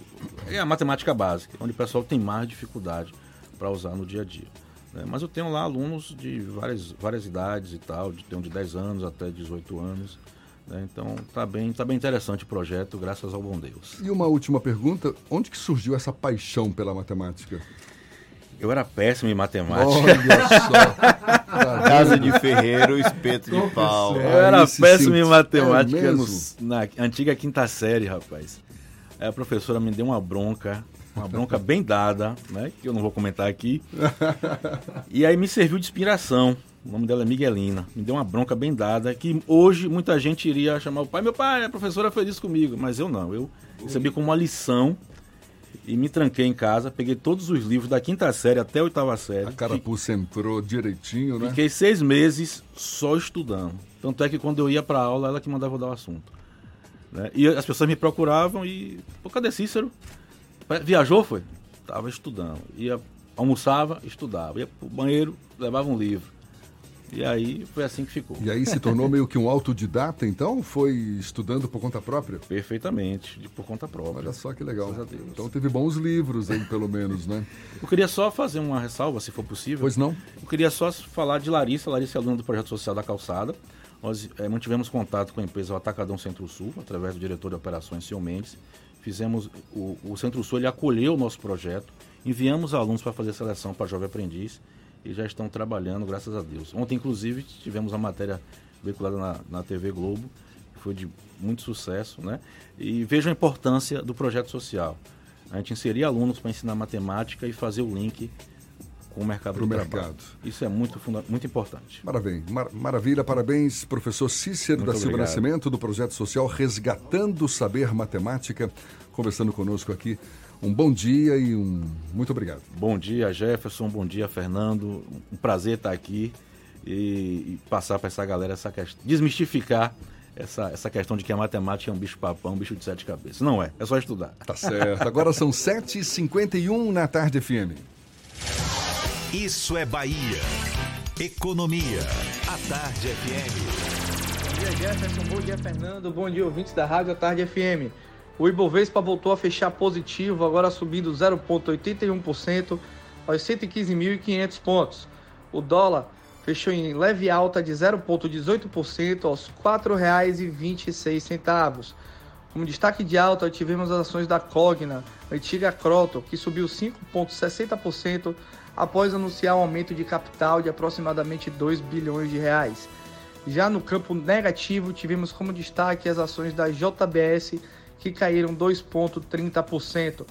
é a matemática básica, onde o pessoal tem mais dificuldade para usar no dia a dia. Né? Mas eu tenho lá alunos de várias, várias idades e tal, de, tenho de 10 anos até 18 anos. Né? Então tá bem, tá bem interessante o projeto, graças ao bom Deus. E uma última pergunta, onde que surgiu essa paixão pela matemática? Eu era péssimo em matemática. Olha só. [laughs] Casa de ferreiro, espeto de pau. Eu era péssimo em matemática é no, na antiga quinta série, rapaz. Aí a professora me deu uma bronca uma bronca bem dada, né? Que eu não vou comentar aqui. E aí me serviu de inspiração. O nome dela é Miguelina. Me deu uma bronca bem dada que hoje muita gente iria chamar o pai. Meu pai, a professora fez isso comigo. Mas eu não. Eu recebi como uma lição e me tranquei em casa. Peguei todos os livros da quinta série até a oitava série. A carapuça entrou direitinho, né? Fiquei seis meses só estudando. Tanto é que quando eu ia para aula, ela que mandava dar o assunto. Né? E as pessoas me procuravam e... Pô, cadê Cícero? Viajou, foi? Tava estudando. Ia, almoçava, estudava. Ia pro banheiro, levava um livro. E aí foi assim que ficou. E aí se tornou meio que um autodidata, então? Foi estudando por conta própria? Perfeitamente, por conta própria. Olha só que legal. Então teve bons livros aí, pelo menos, né? Eu queria só fazer uma ressalva, se for possível. Pois não. Eu queria só falar de Larissa. Larissa é aluna do Projeto Social da Calçada. Nós é, mantivemos contato com a empresa Atacadão Centro-Sul, através do diretor de operações, Sil Mendes fizemos o, o Centro-Sul ele acolheu o nosso projeto, enviamos alunos para fazer seleção para jovem aprendiz e já estão trabalhando, graças a Deus. Ontem, inclusive, tivemos a matéria veiculada na, na TV Globo, que foi de muito sucesso, né? E veja a importância do projeto social. A gente inserir alunos para ensinar matemática e fazer o link com o mercado Pro mercado. Trabalho. Isso é muito, muito importante. Maravilha, Mar maravilha, parabéns, professor Cícero muito da Silva obrigado. Nascimento, do projeto social Resgatando o Saber Matemática, conversando conosco aqui. Um bom dia e um muito obrigado. Bom dia, Jefferson. Bom dia, Fernando. Um prazer estar aqui e, e passar para essa galera essa questão, desmistificar essa, essa questão de que a matemática é um bicho papão, um bicho de sete cabeças. Não é, é só estudar. Tá certo. Agora são [laughs] 7h51 na tarde FM. Isso é Bahia. Economia. A Tarde FM. Bom dia, Jefferson. Bom dia, Fernando. Bom dia, ouvintes da Rádio A Tarde FM. O Ibovespa voltou a fechar positivo, agora subindo 0,81% aos 115.500 pontos. O dólar fechou em leve alta de 0,18% aos R$ 4,26. Como destaque de alta, tivemos as ações da Cogna, antiga Croto, que subiu 5,60% após anunciar um aumento de capital de aproximadamente 2 bilhões de reais. Já no campo negativo, tivemos como destaque as ações da JBS, que caíram 2,30%.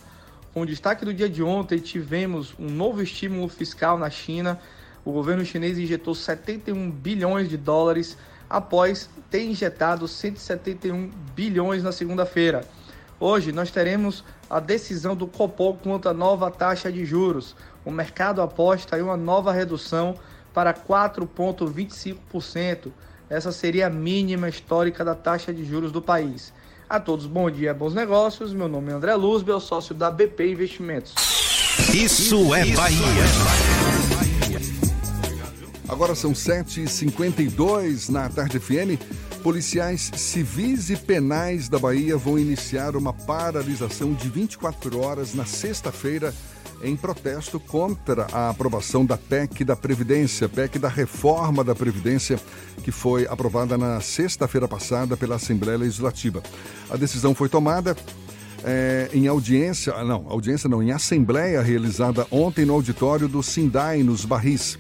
Com o destaque do dia de ontem, tivemos um novo estímulo fiscal na China. O governo chinês injetou 71 bilhões de dólares após ter injetado 171 bilhões na segunda-feira. Hoje nós teremos a decisão do Copom quanto à nova taxa de juros o mercado aposta em uma nova redução para 4,25%. Essa seria a mínima histórica da taxa de juros do país. A todos, bom dia, bons negócios. Meu nome é André Luzbel, sócio da BP Investimentos. Isso é Bahia. Agora são 7h52 na Tarde FM. Policiais civis e penais da Bahia vão iniciar uma paralisação de 24 horas na sexta-feira em protesto contra a aprovação da PEC da Previdência, PEC da reforma da Previdência, que foi aprovada na sexta-feira passada pela Assembleia Legislativa. A decisão foi tomada é, em audiência, ah, não, audiência não, em assembleia realizada ontem no auditório do Sindai, nos Barris.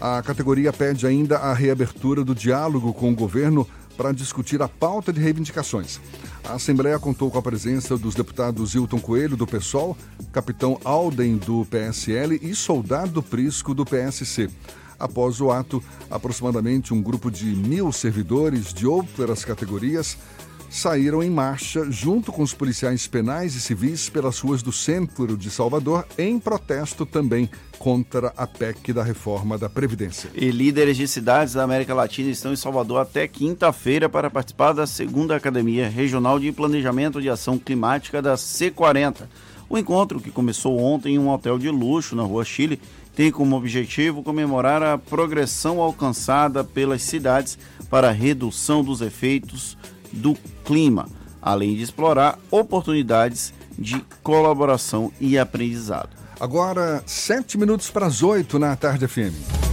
A categoria pede ainda a reabertura do diálogo com o governo para discutir a pauta de reivindicações. A Assembleia contou com a presença dos deputados Hilton Coelho, do PSOL, capitão Alden, do PSL e soldado Prisco, do PSC. Após o ato, aproximadamente um grupo de mil servidores de outras categorias saíram em marcha junto com os policiais penais e civis pelas ruas do centro de Salvador, em protesto também contra a PEC da reforma da Previdência. E líderes de cidades da América Latina estão em Salvador até quinta-feira para participar da segunda Academia Regional de Planejamento de Ação Climática da C40. O encontro, que começou ontem em um hotel de luxo na Rua Chile, tem como objetivo comemorar a progressão alcançada pelas cidades para a redução dos efeitos do clima, além de explorar oportunidades de colaboração e aprendizado. Agora, sete minutos para as oito na tarde FM.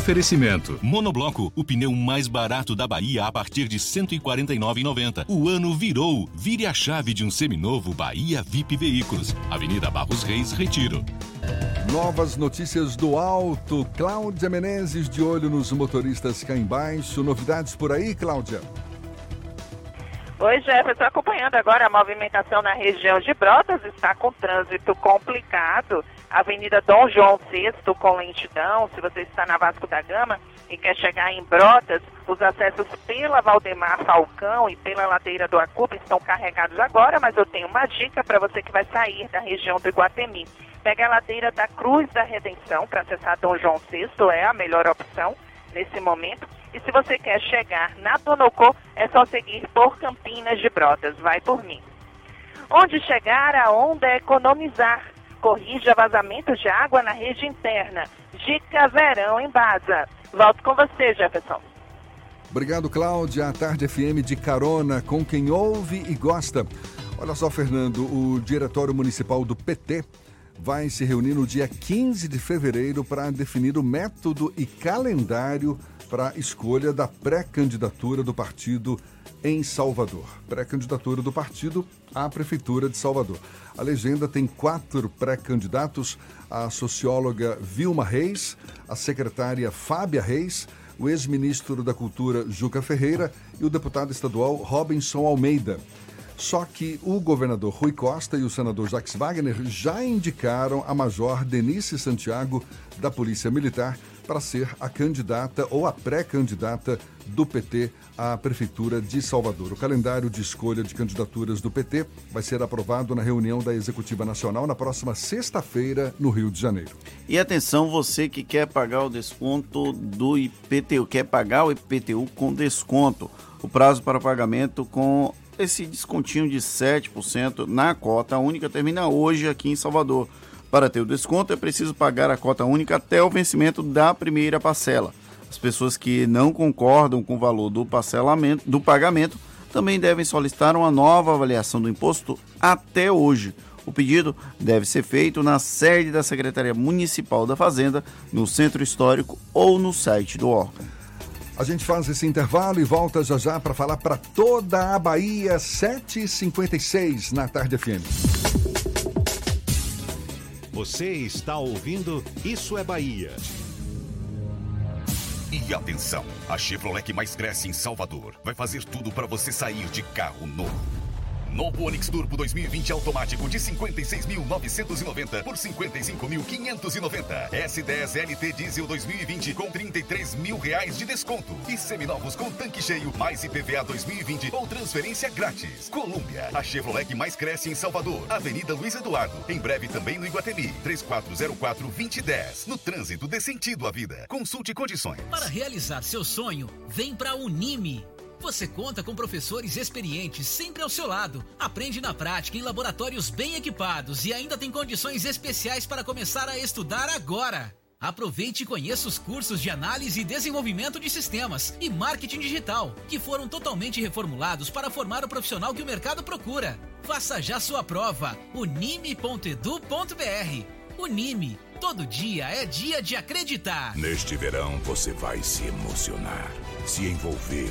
Oferecimento. Monobloco, o pneu mais barato da Bahia a partir de R$ 149,90. O ano virou. Vire a chave de um seminovo Bahia VIP Veículos. Avenida Barros Reis, Retiro. Novas notícias do alto. Cláudia Menezes de olho nos motoristas cá embaixo. Novidades por aí, Cláudia? Oi, Jefferson. Acompanhando agora a movimentação na região de Brotas, está com trânsito complicado. Avenida Dom João VI com lentidão. Se você está na Vasco da Gama e quer chegar em Brotas, os acessos pela Valdemar Falcão e pela ladeira do Acupa estão carregados agora, mas eu tenho uma dica para você que vai sair da região do Iguatemi. Pega a ladeira da Cruz da Redenção para acessar Dom João VI, é a melhor opção nesse momento. E se você quer chegar na Tonocô, é só seguir por Campinas de Brotas. Vai por mim. Onde chegar, a onda é economizar. Corrija vazamentos de água na rede interna. Dica Verão em Baza. Volto com você, Jefferson. Obrigado, Cláudia. A Tarde FM de carona com quem ouve e gosta. Olha só, Fernando, o Diretório Municipal do PT vai se reunir no dia 15 de fevereiro para definir o método e calendário para a escolha da pré-candidatura do partido em Salvador. Pré-candidatura do partido à Prefeitura de Salvador. A legenda tem quatro pré-candidatos: a socióloga Vilma Reis, a secretária Fábia Reis, o ex-ministro da Cultura Juca Ferreira e o deputado estadual Robinson Almeida. Só que o governador Rui Costa e o senador Jacques Wagner já indicaram a major Denise Santiago, da Polícia Militar, para ser a candidata ou a pré-candidata do PT à Prefeitura de Salvador. O calendário de escolha de candidaturas do PT vai ser aprovado na reunião da Executiva Nacional na próxima sexta-feira, no Rio de Janeiro. E atenção, você que quer pagar o desconto do IPTU, quer pagar o IPTU com desconto. O prazo para pagamento com esse descontinho de 7% na cota única termina hoje aqui em Salvador. Para ter o desconto é preciso pagar a cota única até o vencimento da primeira parcela. As pessoas que não concordam com o valor do parcelamento do pagamento também devem solicitar uma nova avaliação do imposto até hoje. O pedido deve ser feito na sede da Secretaria Municipal da Fazenda, no Centro Histórico ou no site do órgão. A gente faz esse intervalo e volta já já para falar para toda a Bahia, 7h56 na Tarde FM. Você está ouvindo Isso é Bahia. E atenção, a Chevrolet que mais cresce em Salvador vai fazer tudo para você sair de carro novo. Novo Onix Turbo 2020 automático de 56.990 por 55.590. S10 LT Diesel 2020 com 33 mil reais de desconto. E seminovos com tanque cheio, mais IPVA 2020 ou transferência grátis. Colômbia, a Chevrolet que mais cresce em Salvador. Avenida Luiz Eduardo. Em breve também no Iguatemi. 3404-2010. No trânsito dê sentido à vida. Consulte condições. Para realizar seu sonho, vem para Unime. Você conta com professores experientes sempre ao seu lado. Aprende na prática em laboratórios bem equipados e ainda tem condições especiais para começar a estudar agora. Aproveite e conheça os cursos de análise e desenvolvimento de sistemas e marketing digital, que foram totalmente reformulados para formar o profissional que o mercado procura. Faça já sua prova. unime.edu.br. Unime. Todo dia é dia de acreditar. Neste verão você vai se emocionar, se envolver,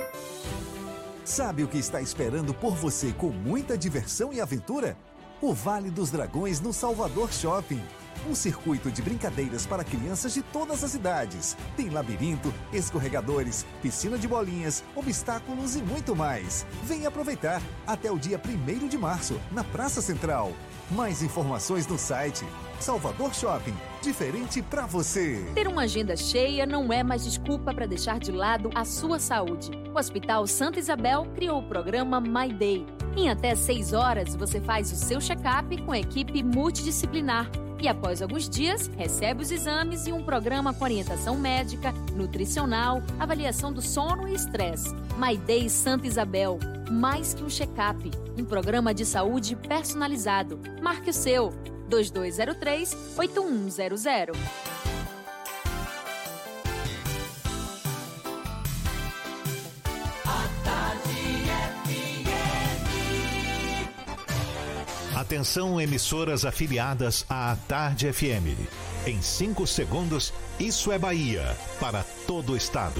Sabe o que está esperando por você com muita diversão e aventura? O Vale dos Dragões no Salvador Shopping. Um circuito de brincadeiras para crianças de todas as idades. Tem labirinto, escorregadores, piscina de bolinhas, obstáculos e muito mais. Venha aproveitar até o dia 1 de março, na Praça Central. Mais informações no site Salvador Shopping. Diferente para você. Ter uma agenda cheia não é mais desculpa para deixar de lado a sua saúde. O Hospital Santa Isabel criou o programa My Day. Em até seis horas, você faz o seu check-up com a equipe multidisciplinar. E após alguns dias, recebe os exames e um programa com orientação médica, nutricional, avaliação do sono e estresse. My Day Santa Isabel. Mais que um check-up. Um programa de saúde personalizado. Marque o seu. 2203 8100. Atenção, emissoras afiliadas à Tarde FM. Em 5 segundos, isso é Bahia para todo o estado.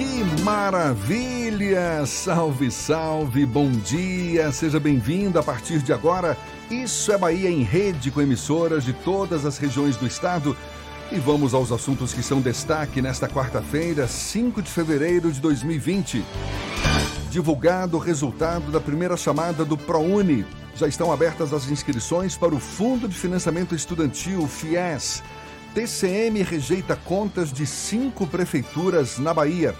Que maravilha! Salve, salve, bom dia, seja bem-vindo a partir de agora. Isso é Bahia em rede com emissoras de todas as regiões do estado. E vamos aos assuntos que são destaque nesta quarta-feira, 5 de fevereiro de 2020. Divulgado o resultado da primeira chamada do ProUni. Já estão abertas as inscrições para o Fundo de Financiamento Estudantil, FIES. TCM rejeita contas de cinco prefeituras na Bahia.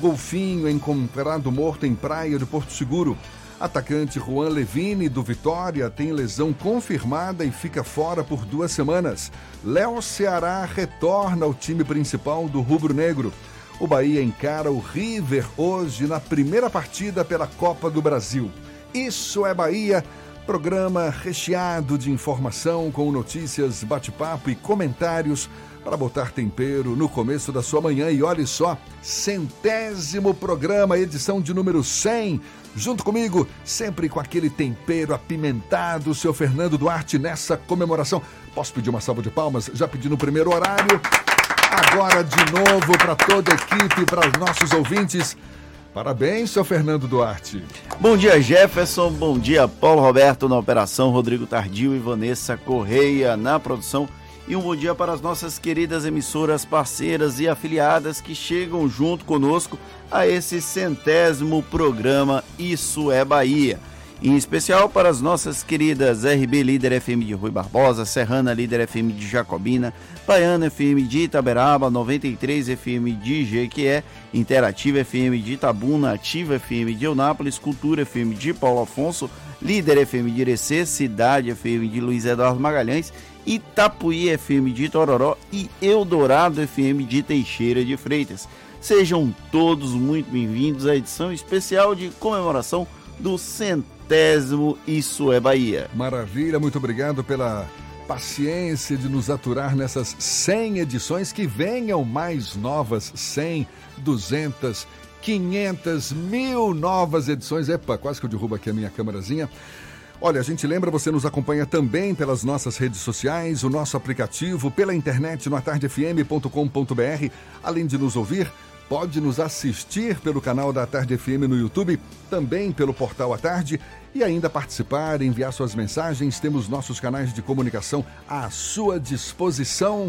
Golfinho encontrado morto em praia de Porto Seguro. Atacante Juan Levine, do Vitória, tem lesão confirmada e fica fora por duas semanas. Léo Ceará retorna ao time principal do Rubro Negro. O Bahia encara o River hoje na primeira partida pela Copa do Brasil. Isso é Bahia, programa recheado de informação com notícias, bate-papo e comentários para botar tempero no começo da sua manhã. E olhe só, centésimo programa, edição de número 100. Junto comigo, sempre com aquele tempero apimentado, seu Fernando Duarte, nessa comemoração. Posso pedir uma salva de palmas? Já pedi no primeiro horário. Agora de novo para toda a equipe, para os nossos ouvintes. Parabéns, seu Fernando Duarte. Bom dia, Jefferson. Bom dia, Paulo Roberto na operação, Rodrigo Tardio e Vanessa Correia na produção. E um bom dia para as nossas queridas emissoras parceiras e afiliadas que chegam junto conosco a esse centésimo programa Isso é Bahia. Em especial para as nossas queridas RB Líder FM de Rui Barbosa, Serrana Líder FM de Jacobina, Baiana FM de Itaberaba, 93 FM de Jequié, Interativa FM de Itabuna, Ativa FM de Eunápolis, Cultura FM de Paulo Afonso, Líder FM de Irecê, Cidade FM de Luiz Eduardo Magalhães, Itapuí FM de Tororó e Eldorado FM de Teixeira de Freitas. Sejam todos muito bem-vindos à edição especial de comemoração do centésimo Isso é Bahia. Maravilha, muito obrigado pela paciência de nos aturar nessas 100 edições. Que venham mais novas 100, 200, 500, mil novas edições. Epa, quase que eu derrubo aqui a minha câmerazinha. Olha, a gente lembra, você nos acompanha também pelas nossas redes sociais, o nosso aplicativo, pela internet no atardefm.com.br, além de nos ouvir Pode nos assistir pelo canal da Tarde FM no YouTube, também pelo portal A Tarde e ainda participar, enviar suas mensagens. Temos nossos canais de comunicação à sua disposição.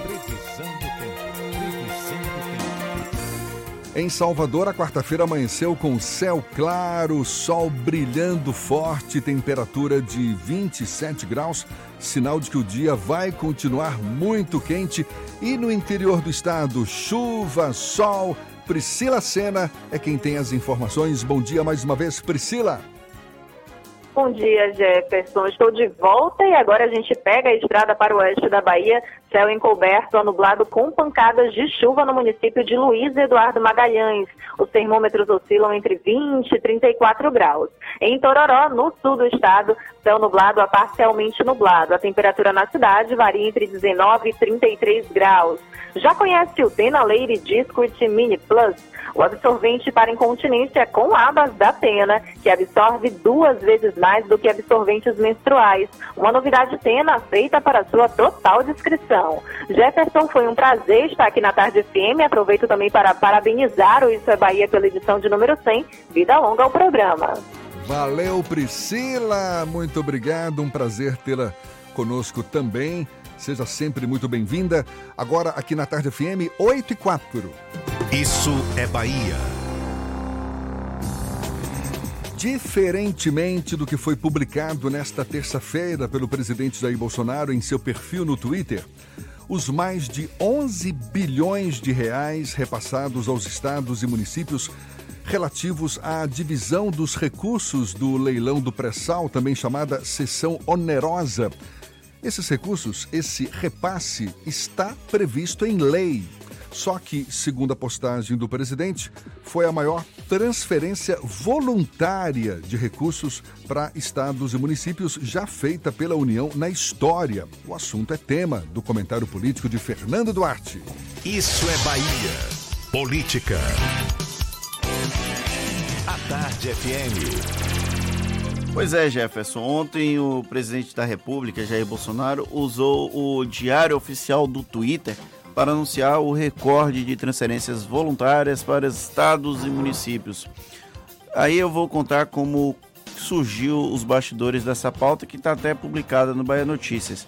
Em Salvador, a quarta-feira amanheceu com céu claro, sol brilhando forte, temperatura de 27 graus, sinal de que o dia vai continuar muito quente. E no interior do estado, chuva, sol. Priscila Sena é quem tem as informações. Bom dia mais uma vez, Priscila. Bom dia, Jefferson. Estou de volta e agora a gente pega a estrada para o oeste da Bahia, céu encoberto, nublado com pancadas de chuva no município de Luiz Eduardo Magalhães. Os termômetros oscilam entre 20 e 34 graus. Em Tororó, no sul do estado, céu nublado a parcialmente nublado. A temperatura na cidade varia entre 19 e 33 graus. Já conhece o Tena Lady Discret Mini Plus? O absorvente para incontinência com abas da Tena, que absorve duas vezes mais do que absorventes menstruais. Uma novidade Tena feita para sua total descrição. Jefferson, foi um prazer estar aqui na Tarde FM. Aproveito também para parabenizar o Isso é Bahia pela edição de número 100. Vida longa ao programa. Valeu, Priscila. Muito obrigado. Um prazer tê-la conosco também. Seja sempre muito bem-vinda. Agora aqui na Tarde FM, 8 e 4. Isso é Bahia. Diferentemente do que foi publicado nesta terça-feira pelo presidente Jair Bolsonaro em seu perfil no Twitter, os mais de 11 bilhões de reais repassados aos estados e municípios relativos à divisão dos recursos do leilão do pré-sal, também chamada sessão onerosa, esses recursos, esse repasse, está previsto em lei. Só que, segundo a postagem do presidente, foi a maior transferência voluntária de recursos para estados e municípios já feita pela União na história. O assunto é tema do comentário político de Fernando Duarte. Isso é Bahia. Política. A Tarde FM. Pois é, Jefferson. Ontem o presidente da República, Jair Bolsonaro, usou o diário oficial do Twitter para anunciar o recorde de transferências voluntárias para estados e municípios. Aí eu vou contar como surgiu os bastidores dessa pauta que está até publicada no Bahia Notícias.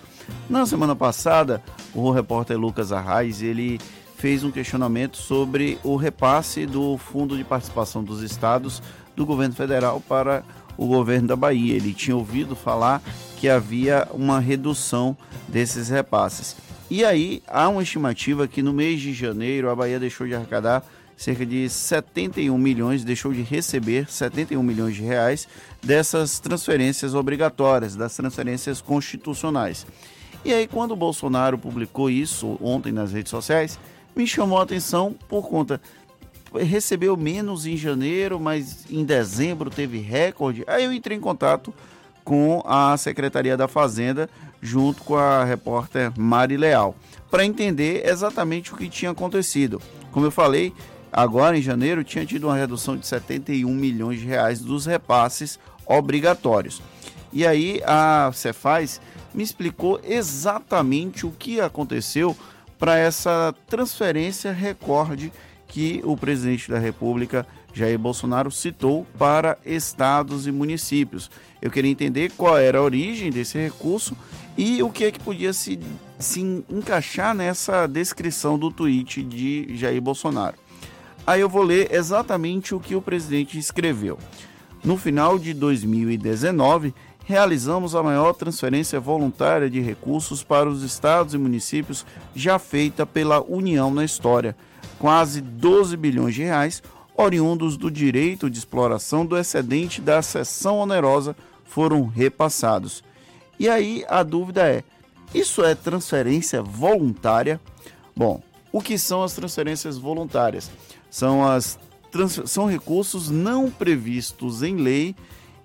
Na semana passada, o repórter Lucas Arraes ele fez um questionamento sobre o repasse do Fundo de Participação dos Estados do governo federal para o governo da Bahia. Ele tinha ouvido falar que havia uma redução desses repasses. E aí há uma estimativa que no mês de janeiro a Bahia deixou de arrecadar cerca de 71 milhões, deixou de receber 71 milhões de reais dessas transferências obrigatórias, das transferências constitucionais. E aí quando o Bolsonaro publicou isso ontem nas redes sociais, me chamou a atenção por conta recebeu menos em janeiro, mas em dezembro teve recorde. Aí eu entrei em contato com a Secretaria da Fazenda, junto com a repórter Mari Leal, para entender exatamente o que tinha acontecido. Como eu falei, agora em janeiro tinha tido uma redução de 71 milhões de reais dos repasses obrigatórios. E aí a Cefaz me explicou exatamente o que aconteceu para essa transferência recorde que o presidente da República, Jair Bolsonaro, citou para estados e municípios. Eu queria entender qual era a origem desse recurso e o que é que podia se, se encaixar nessa descrição do tweet de Jair Bolsonaro. Aí eu vou ler exatamente o que o presidente escreveu. No final de 2019, realizamos a maior transferência voluntária de recursos para os estados e municípios já feita pela União na história, quase 12 bilhões de reais, oriundos do direito de exploração do excedente da seção onerosa, foram repassados. E aí a dúvida é: isso é transferência voluntária? Bom, o que são as transferências voluntárias? São as são recursos não previstos em lei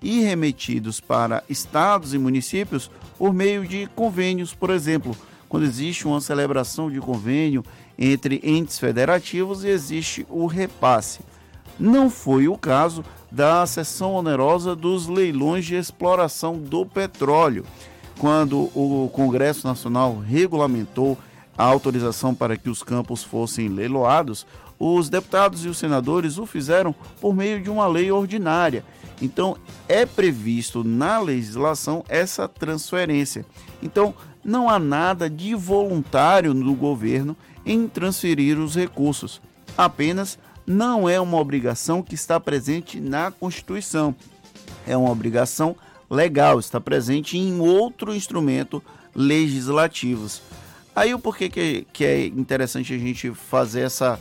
e remetidos para estados e municípios por meio de convênios, por exemplo, quando existe uma celebração de convênio entre entes federativos e existe o repasse. Não foi o caso da seção onerosa dos leilões de exploração do petróleo, quando o Congresso Nacional regulamentou a autorização para que os campos fossem leiloados, os deputados e os senadores o fizeram por meio de uma lei ordinária. Então, é previsto na legislação essa transferência. Então, não há nada de voluntário no governo em transferir os recursos. Apenas não é uma obrigação que está presente na Constituição. É uma obrigação legal, está presente em outro instrumento legislativo. Aí o porquê que, que é interessante a gente fazer essa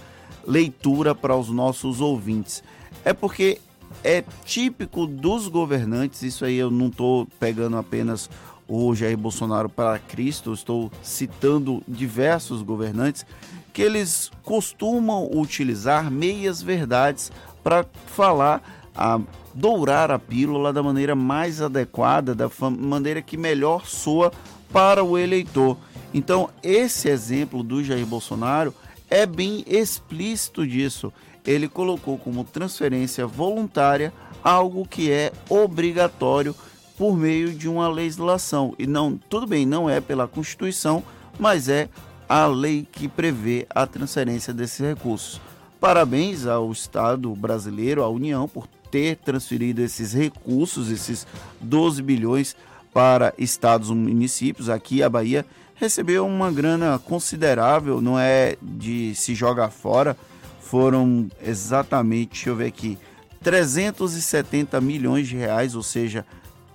leitura para os nossos ouvintes. É porque é típico dos governantes, isso aí eu não estou pegando apenas o Jair Bolsonaro para Cristo, estou citando diversos governantes, que eles costumam utilizar meias verdades para falar, a dourar a pílula da maneira mais adequada, da maneira que melhor soa para o eleitor. Então, esse exemplo do Jair Bolsonaro é bem explícito disso. Ele colocou como transferência voluntária algo que é obrigatório por meio de uma legislação. E não, tudo bem, não é pela Constituição, mas é a lei que prevê a transferência desses recursos. Parabéns ao Estado brasileiro, à União, por ter transferido esses recursos, esses 12 bilhões para estados e municípios. Aqui a Bahia recebeu uma grana considerável, não é de se jogar fora. Foram exatamente, deixa eu ver aqui, 370 milhões de reais, ou seja,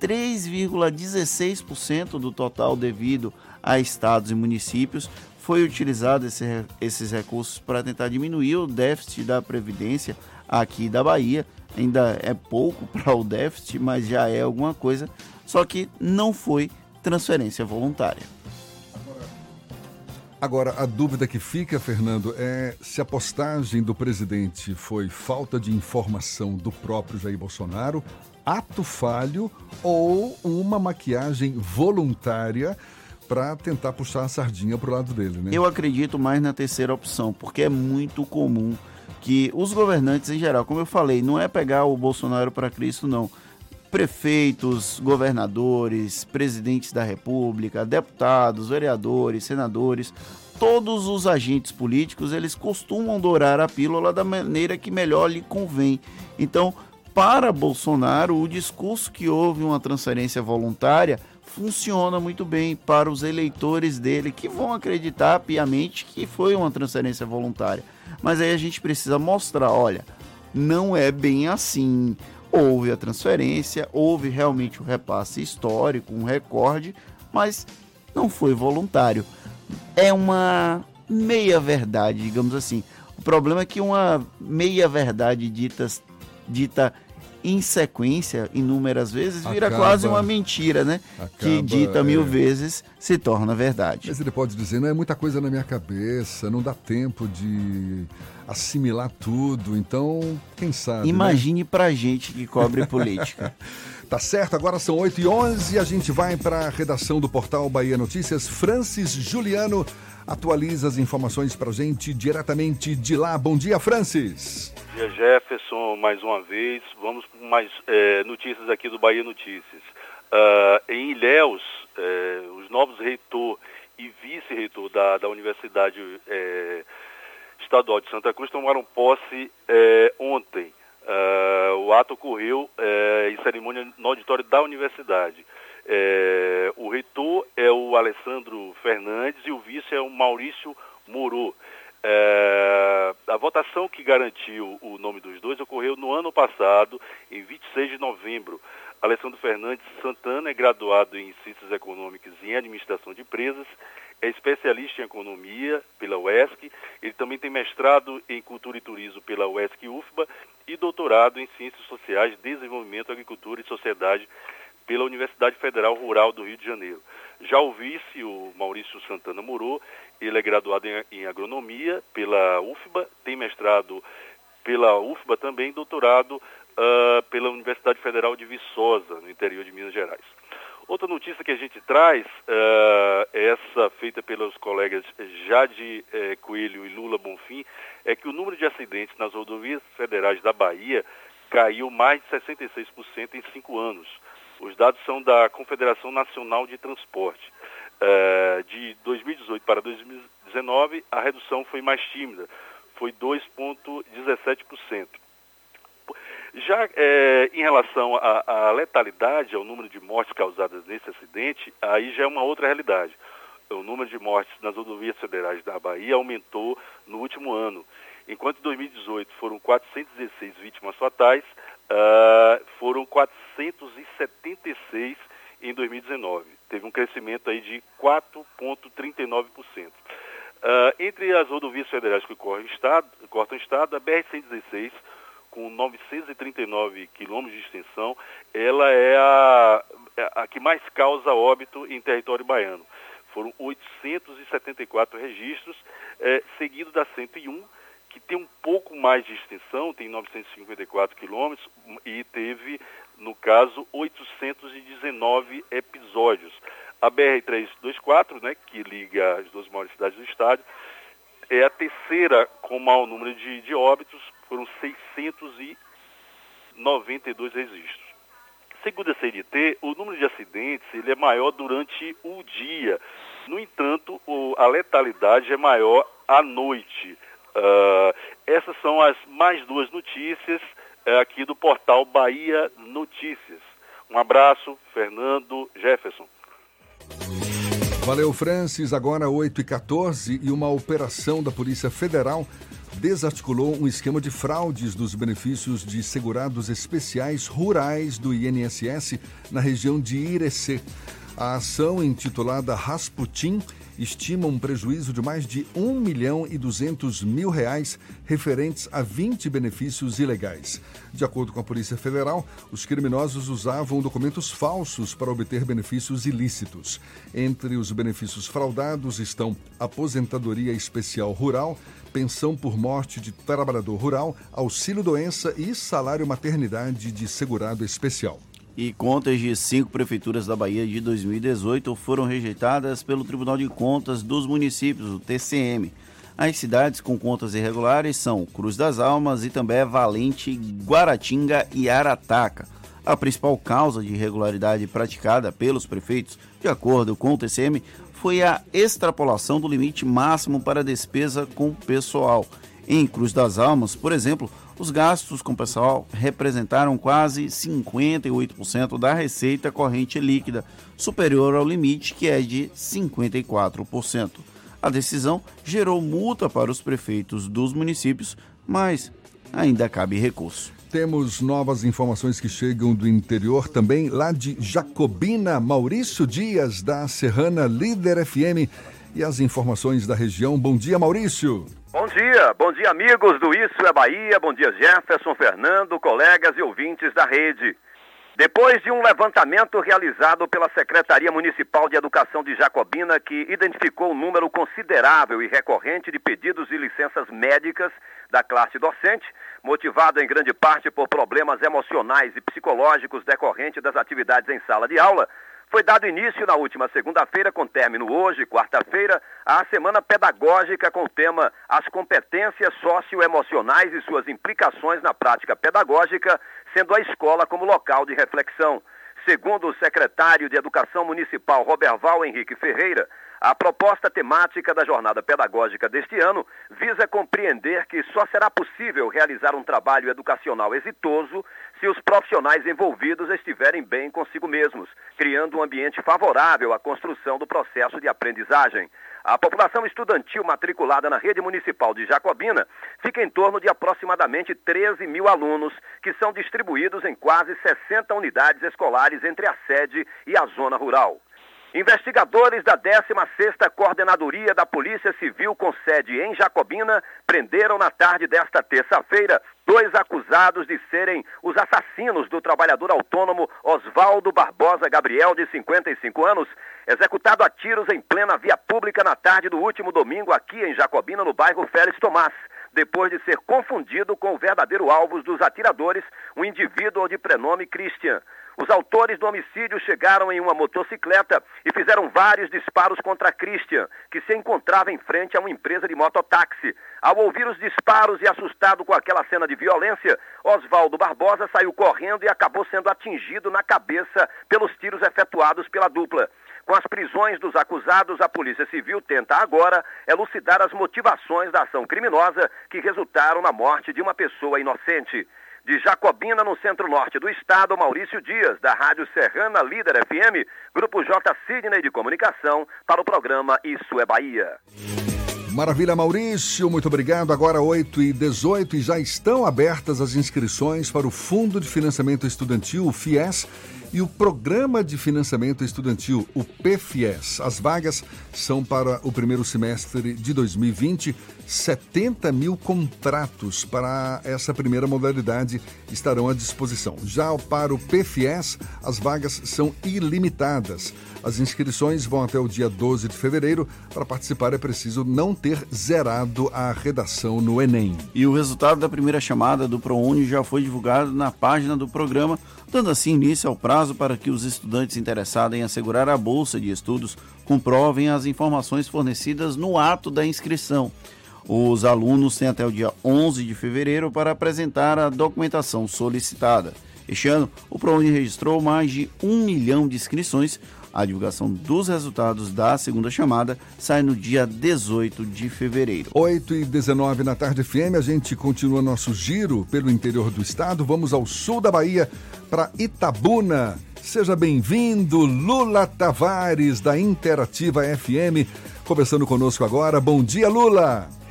3,16% do total devido a estados e municípios. Foi utilizado esse, esses recursos para tentar diminuir o déficit da Previdência aqui da Bahia. Ainda é pouco [laughs] para o déficit, mas já é alguma coisa. Só que não foi transferência voluntária. Agora, a dúvida que fica, Fernando, é se a postagem do presidente foi falta de informação do próprio Jair Bolsonaro, ato falho ou uma maquiagem voluntária para tentar puxar a sardinha para o lado dele, né? Eu acredito mais na terceira opção, porque é muito comum que os governantes em geral, como eu falei, não é pegar o Bolsonaro para Cristo, não prefeitos, governadores, presidentes da República, deputados, vereadores, senadores, todos os agentes políticos, eles costumam dourar a pílula da maneira que melhor lhe convém. Então, para Bolsonaro, o discurso que houve uma transferência voluntária funciona muito bem para os eleitores dele que vão acreditar piamente que foi uma transferência voluntária. Mas aí a gente precisa mostrar, olha, não é bem assim houve a transferência, houve realmente um repasse histórico, um recorde, mas não foi voluntário. É uma meia verdade, digamos assim. O problema é que uma meia verdade dita, dita em sequência, inúmeras vezes, vira Acaba, quase uma mentira, né? Acaba, que dita mil é... vezes se torna verdade. Mas ele pode dizer, não é muita coisa na minha cabeça, não dá tempo de assimilar tudo. Então, quem sabe. Né? Imagine né? pra gente que cobre política. [laughs] Tá certo, agora são 8 e 11 e a gente vai para a redação do portal Bahia Notícias. Francis Juliano atualiza as informações para gente diretamente de lá. Bom dia, Francis. Bom dia, Jefferson, mais uma vez. Vamos com mais é, notícias aqui do Bahia Notícias. Uh, em Ilhéus, é, os novos reitor e vice-reitor da, da Universidade é, Estadual de Santa Cruz tomaram posse é, ontem. Uh, o ato ocorreu é, em cerimônia no auditório da universidade. É, o reitor é o Alessandro Fernandes e o vice é o Maurício Moro. É, a votação que garantiu o nome dos dois ocorreu no ano passado, em 26 de novembro. Alessandro Fernandes Santana é graduado em Ciências Econômicas e em Administração de Empresas, é especialista em Economia pela UESC, ele também tem mestrado em Cultura e Turismo pela UESC UFBA e doutorado em Ciências Sociais, Desenvolvimento, Agricultura e Sociedade pela Universidade Federal Rural do Rio de Janeiro. Já o vice, o Maurício Santana Moro, ele é graduado em, em agronomia pela UFBA, tem mestrado pela UFBA também, doutorado uh, pela Universidade Federal de Viçosa, no interior de Minas Gerais. Outra notícia que a gente traz, uh, essa feita pelos colegas Jade uh, Coelho e Lula Bonfim, é que o número de acidentes nas rodovias federais da Bahia caiu mais de 66% em cinco anos. Os dados são da Confederação Nacional de Transporte. Uh, de 2018 para 2019, a redução foi mais tímida, foi 2,17%. Já é, em relação à letalidade, ao número de mortes causadas nesse acidente, aí já é uma outra realidade. O número de mortes nas rodovias federais da Bahia aumentou no último ano. Enquanto em 2018 foram 416 vítimas fatais, uh, foram 476 em 2019. Teve um crescimento aí de 4,39%. Uh, ah, entre as rodovias federais que correm estado, cortam o estado, a BR-116, com 939 quilômetros de extensão, ela é a, a que mais causa óbito em território baiano. Foram 874 registros, eh, seguido da 101, que tem um pouco mais de extensão, tem 954 quilômetros e teve, no caso, 819 episódios. A BR-324, né, que liga as duas maiores cidades do estado, é a terceira com maior número de, de óbitos, foram 692 registros. Segundo a CNT, o número de acidentes ele é maior durante o dia. No entanto, o, a letalidade é maior à noite. Uh, essas são as mais duas notícias uh, aqui do portal Bahia Notícias. Um abraço, Fernando Jefferson. Valeu, Francis. Agora 8 e 14 e uma operação da Polícia Federal desarticulou um esquema de fraudes dos benefícios de segurados especiais rurais do INSS na região de Irecê. A ação intitulada Rasputin estima um prejuízo de mais de 1 milhão e 200 mil reais referentes a 20 benefícios ilegais. De acordo com a Polícia Federal, os criminosos usavam documentos falsos para obter benefícios ilícitos. Entre os benefícios fraudados estão aposentadoria especial rural, pensão por morte de trabalhador rural, auxílio-doença e salário maternidade de segurado especial e contas de cinco prefeituras da Bahia de 2018 foram rejeitadas pelo Tribunal de Contas dos Municípios, o TCM. As cidades com contas irregulares são Cruz das Almas, Itambé, Valente, Guaratinga e Arataca. A principal causa de irregularidade praticada pelos prefeitos, de acordo com o TCM, foi a extrapolação do limite máximo para despesa com pessoal. Em Cruz das Almas, por exemplo, os gastos com pessoal representaram quase 58% da receita corrente líquida, superior ao limite que é de 54%. A decisão gerou multa para os prefeitos dos municípios, mas ainda cabe recurso. Temos novas informações que chegam do interior também, lá de Jacobina, Maurício Dias, da Serrana Líder FM. E as informações da região. Bom dia, Maurício. Bom dia, bom dia amigos do Isso é Bahia, bom dia Jefferson, Fernando, colegas e ouvintes da rede. Depois de um levantamento realizado pela Secretaria Municipal de Educação de Jacobina, que identificou um número considerável e recorrente de pedidos de licenças médicas da classe docente, motivado em grande parte por problemas emocionais e psicológicos decorrentes das atividades em sala de aula, foi dado início na última segunda-feira, com término hoje, quarta-feira, à semana pedagógica com o tema As competências socioemocionais e suas implicações na prática pedagógica, sendo a escola como local de reflexão. Segundo o secretário de Educação Municipal, Roberval Henrique Ferreira, a proposta temática da jornada pedagógica deste ano visa compreender que só será possível realizar um trabalho educacional exitoso se os profissionais envolvidos estiverem bem consigo mesmos, criando um ambiente favorável à construção do processo de aprendizagem. A população estudantil matriculada na rede municipal de Jacobina fica em torno de aproximadamente 13 mil alunos, que são distribuídos em quase 60 unidades escolares entre a sede e a zona rural. Investigadores da 16ª Coordenadoria da Polícia Civil com sede em Jacobina prenderam na tarde desta terça-feira dois acusados de serem os assassinos do trabalhador autônomo Oswaldo Barbosa Gabriel, de 55 anos, executado a tiros em plena via pública na tarde do último domingo aqui em Jacobina, no bairro Félix Tomás depois de ser confundido com o verdadeiro alvo dos atiradores, um indivíduo de prenome Christian. Os autores do homicídio chegaram em uma motocicleta e fizeram vários disparos contra Christian, que se encontrava em frente a uma empresa de mototáxi. Ao ouvir os disparos e assustado com aquela cena de violência, Oswaldo Barbosa saiu correndo e acabou sendo atingido na cabeça pelos tiros efetuados pela dupla. Com as prisões dos acusados, a Polícia Civil tenta agora elucidar as motivações da ação criminosa que resultaram na morte de uma pessoa inocente. De Jacobina, no centro-norte do estado, Maurício Dias, da Rádio Serrana Líder FM, Grupo J Sidney de Comunicação, para o programa Isso é Bahia. Maravilha, Maurício, muito obrigado. Agora 8 e 18 e já estão abertas as inscrições para o Fundo de Financiamento Estudantil, o FIES, e o Programa de Financiamento Estudantil, o PFIES. As vagas são para o primeiro semestre de 2020. 70 mil contratos para essa primeira modalidade estarão à disposição. Já para o PFIES, as vagas são ilimitadas. As inscrições vão até o dia 12 de fevereiro. Para participar é preciso não ter zerado a redação no Enem. E o resultado da primeira chamada do ProUni já foi divulgado na página do programa, dando assim início ao prazo para que os estudantes interessados em assegurar a bolsa de estudos comprovem as informações fornecidas no ato da inscrição. Os alunos têm até o dia 11 de fevereiro para apresentar a documentação solicitada. Este ano, o ProUni registrou mais de um milhão de inscrições. A divulgação dos resultados da segunda chamada sai no dia 18 de fevereiro. 8 e 19 na tarde FM, a gente continua nosso giro pelo interior do estado. Vamos ao sul da Bahia, para Itabuna. Seja bem-vindo, Lula Tavares, da Interativa FM, conversando conosco agora. Bom dia, Lula!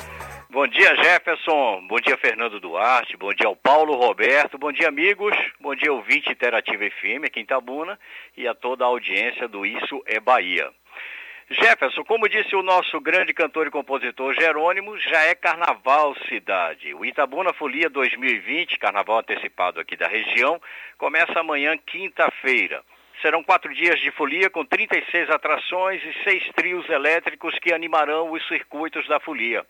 Bom dia, Jefferson. Bom dia, Fernando Duarte. Bom dia ao Paulo Roberto. Bom dia, amigos. Bom dia, ouvinte Interativa FM aqui em Tabuna e a toda a audiência do Isso é Bahia. Jefferson, como disse o nosso grande cantor e compositor Jerônimo, já é Carnaval Cidade. O Itabuna Folia 2020, carnaval antecipado aqui da região, começa amanhã, quinta-feira. Serão quatro dias de folia com 36 atrações e seis trios elétricos que animarão os circuitos da folia.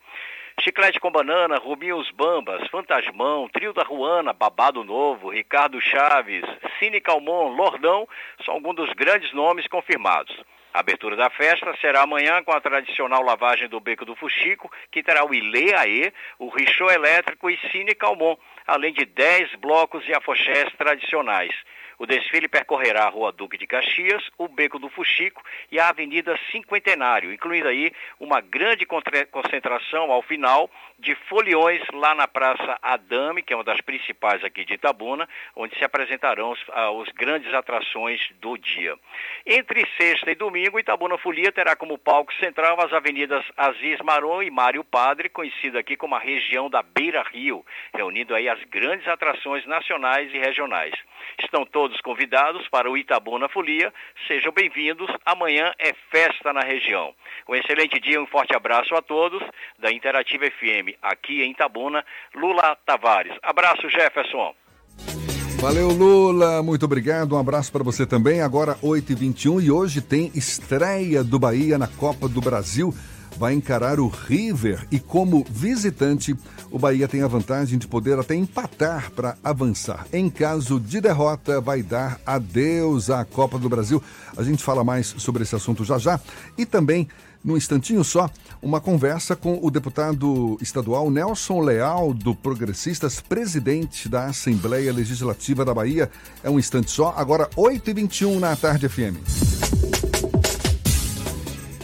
Chiclete com Banana, Rubinhos Bambas, Fantasmão, Trio da Ruana, Babado Novo, Ricardo Chaves, Cine Calmon, Lordão são alguns dos grandes nomes confirmados. A abertura da festa será amanhã com a tradicional lavagem do Beco do Fuxico, que terá o Ilê Aê, o Richô Elétrico e Cine Calmon, além de 10 blocos e afoxés tradicionais. O desfile percorrerá a Rua Duque de Caxias, o Beco do Fuxico e a Avenida Cinquentenário, incluindo aí uma grande concentração ao final de foliões lá na Praça Adame, que é uma das principais aqui de Itabuna, onde se apresentarão os, ah, os grandes atrações do dia. Entre sexta e domingo, Itabuna Folia terá como palco central as avenidas Aziz Maron e Mário Padre, conhecida aqui como a região da Beira Rio, reunindo aí as grandes atrações nacionais e regionais. Estão todos convidados para o Itabuna Folia. Sejam bem-vindos. Amanhã é festa na região. Um excelente dia, um forte abraço a todos da Interativa FM aqui em Itabuna. Lula Tavares. Abraço, Jefferson. Valeu, Lula. Muito obrigado. Um abraço para você também. Agora, 8h21 e hoje tem estreia do Bahia na Copa do Brasil vai encarar o River e, como visitante, o Bahia tem a vantagem de poder até empatar para avançar. Em caso de derrota, vai dar adeus à Copa do Brasil. A gente fala mais sobre esse assunto já já. E também, num instantinho só, uma conversa com o deputado estadual Nelson Leal, do Progressistas, presidente da Assembleia Legislativa da Bahia. É um instante só, agora 8h21 na tarde FM.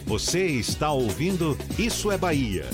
Você está ouvindo Isso é Bahia.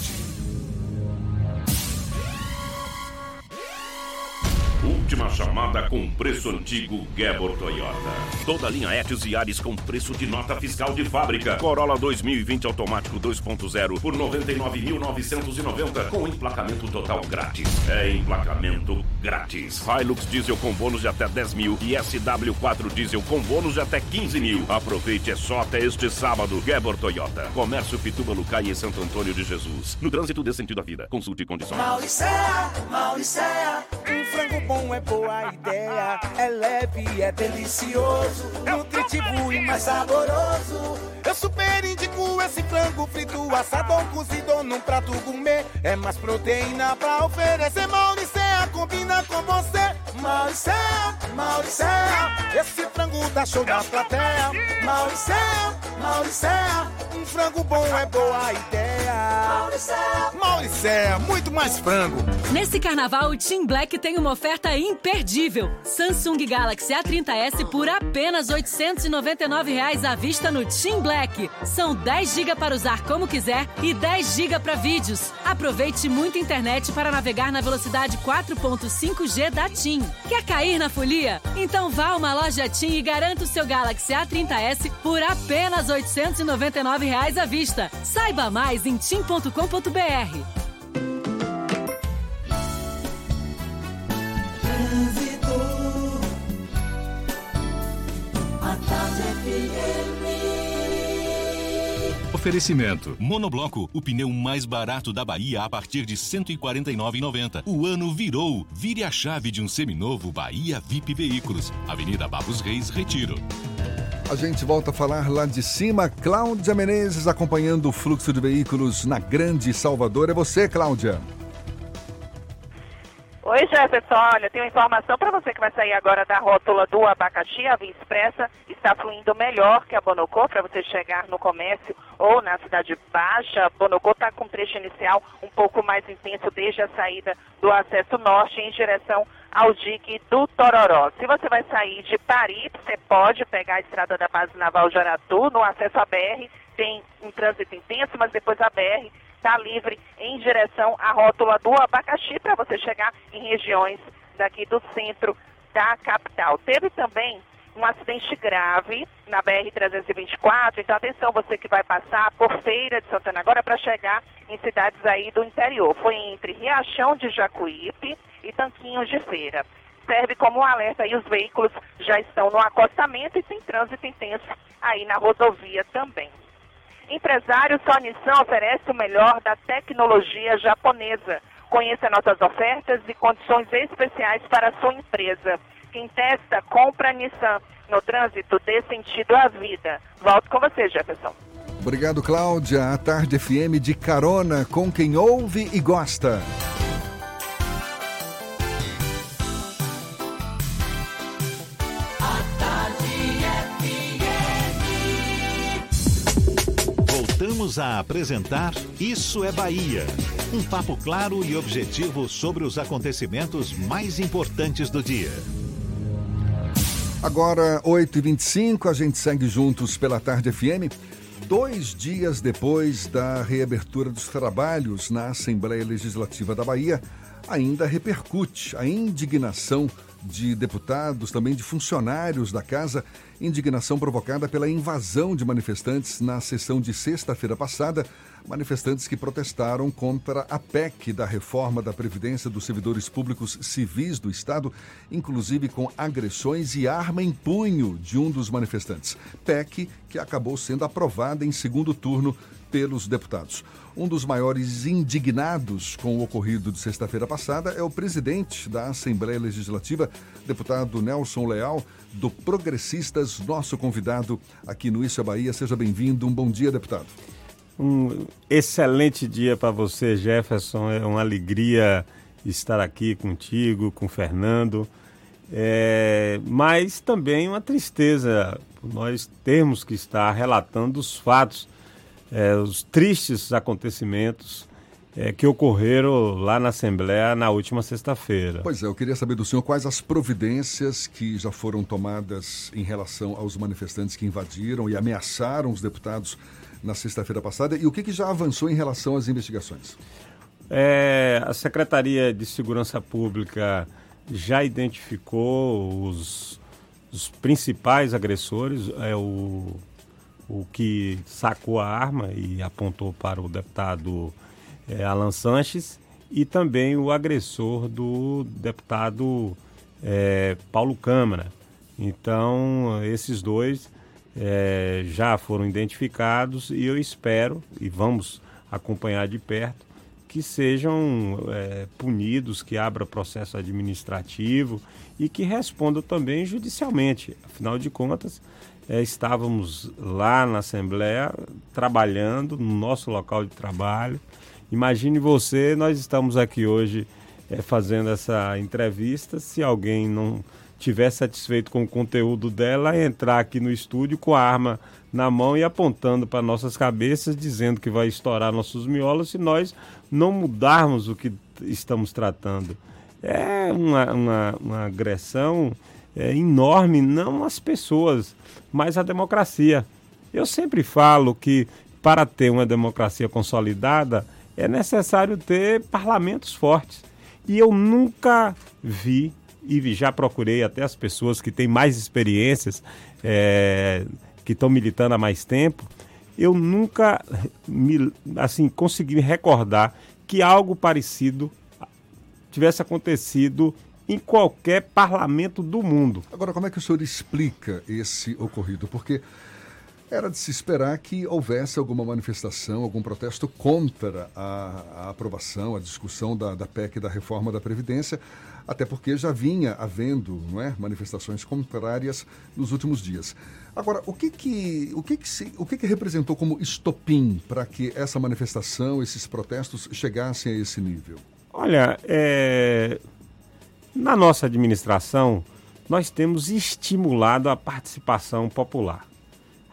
Última chamada com preço antigo Gebor Toyota. Toda linha Etios e Ares com preço de nota fiscal de fábrica. Corolla 2020 automático 2.0 por 99.990 com emplacamento total grátis. É emplacamento grátis. Hilux diesel com bônus de até 10 mil e SW4 diesel com bônus de até 15 mil. Aproveite, é só até este sábado. Gebor Toyota. Comércio Pituba Lucai e Santo Antônio de Jesus. No trânsito dê sentido à vida. Consulte condições. Mauricéia, Mauricéia, um frango bom é boa ideia. É leve, é delicioso, nutritivo e mais saboroso. Eu super indico esse frango frito, assado ou cozido num prato gourmet. É mais proteína pra oferecer. Mauricéia combina com você. Mauricéia, Mauricéia, esse frango dá show na plateia. Mauricéia, Mauricéia, um frango bom é boa ideia. Mauricéia, Mauricéia, muito mais frango. Nesse carnaval, o Team Black tem uma oferta imperdível. Samsung Galaxy A30s por apenas 899 reais à vista no Team Black. São 10 GB para usar como quiser e 10 GB para vídeos. Aproveite muita internet para navegar na velocidade 4.5G da TIM. Quer cair na folia? Então vá a uma loja TIM e garanta o seu Galaxy A30s por apenas 899 reais à vista. Saiba mais em tim.com.br. Trânsito. A tarde FM. Oferecimento. Monobloco, o pneu mais barato da Bahia a partir de R$ 149,90. O ano virou. Vire a chave de um seminovo Bahia VIP Veículos. Avenida Babos Reis, Retiro. A gente volta a falar lá de cima. Cláudia Menezes acompanhando o fluxo de veículos na Grande Salvador. É você, Cláudia. Oi, Jefferson. Olha, tenho informação para você que vai sair agora da rótula do abacaxi. A Via Expressa está fluindo melhor que a Bonocô para você chegar no comércio ou na Cidade Baixa. A Bonocô está com trecho inicial um pouco mais intenso desde a saída do acesso norte em direção ao dique do Tororó. Se você vai sair de Paris, você pode pegar a estrada da base naval de Aratu no acesso à BR. Tem um trânsito intenso, mas depois a BR está livre em direção à rótula do abacaxi para você chegar em regiões daqui do centro da capital. Teve também um acidente grave na BR-324, então atenção você que vai passar por Feira de Santana agora para chegar em cidades aí do interior. Foi entre Riachão de Jacuípe e Tanquinhos de Feira. Serve como um alerta e os veículos já estão no acostamento e tem trânsito intenso aí na rodovia também. Empresário Só Nissan oferece o melhor da tecnologia japonesa. Conheça nossas ofertas e condições especiais para a sua empresa. Quem testa, compra Nissan. No trânsito, dê sentido à vida. Volto com você, Jefferson. Obrigado, Cláudia. A Tarde FM de carona com quem ouve e gosta. Voltamos a apresentar Isso é Bahia. Um papo claro e objetivo sobre os acontecimentos mais importantes do dia. Agora, 8h25, a gente segue juntos pela Tarde FM. Dois dias depois da reabertura dos trabalhos na Assembleia Legislativa da Bahia, ainda repercute a indignação de deputados, também de funcionários da casa, indignação provocada pela invasão de manifestantes na sessão de sexta-feira passada, manifestantes que protestaram contra a PEC da reforma da Previdência dos servidores públicos civis do Estado, inclusive com agressões e arma em punho de um dos manifestantes. PEC que acabou sendo aprovada em segundo turno pelos deputados. Um dos maiores indignados com o ocorrido de sexta-feira passada é o presidente da Assembleia Legislativa, deputado Nelson Leal, do Progressistas, nosso convidado aqui no Isso é Bahia. Seja bem-vindo. Um bom dia, deputado. Um excelente dia para você, Jefferson. É uma alegria estar aqui contigo, com o Fernando. É, mas também uma tristeza nós termos que estar relatando os fatos é, os tristes acontecimentos é, que ocorreram lá na Assembleia na última sexta-feira. Pois é, eu queria saber do senhor quais as providências que já foram tomadas em relação aos manifestantes que invadiram e ameaçaram os deputados na sexta-feira passada e o que, que, já avançou em relação às investigações. É, a Secretaria de Segurança Pública já identificou os, os principais agressores, é o, o que sacou a arma e apontou para o deputado é, Alan Sanches e também o agressor do deputado é, Paulo Câmara. Então, esses dois é, já foram identificados e eu espero, e vamos acompanhar de perto, que sejam é, punidos, que abra processo administrativo e que respondam também judicialmente. Afinal de contas, é, estávamos lá na Assembleia trabalhando no nosso local de trabalho Imagine você, nós estamos aqui hoje é, fazendo essa entrevista. Se alguém não tiver satisfeito com o conteúdo dela, entrar aqui no estúdio com a arma na mão e apontando para nossas cabeças, dizendo que vai estourar nossos miolos se nós não mudarmos o que estamos tratando. É uma, uma, uma agressão é, enorme, não às pessoas, mas à democracia. Eu sempre falo que para ter uma democracia consolidada, é necessário ter parlamentos fortes. E eu nunca vi, e já procurei até as pessoas que têm mais experiências, é, que estão militando há mais tempo, eu nunca me, assim, consegui me recordar que algo parecido tivesse acontecido em qualquer parlamento do mundo. Agora, como é que o senhor explica esse ocorrido? Porque era de se esperar que houvesse alguma manifestação, algum protesto contra a, a aprovação, a discussão da, da PEC da reforma da Previdência, até porque já vinha havendo não é, manifestações contrárias nos últimos dias. Agora, o que que, o que, que, se, o que, que representou como estopim para que essa manifestação, esses protestos chegassem a esse nível? Olha, é... na nossa administração, nós temos estimulado a participação popular.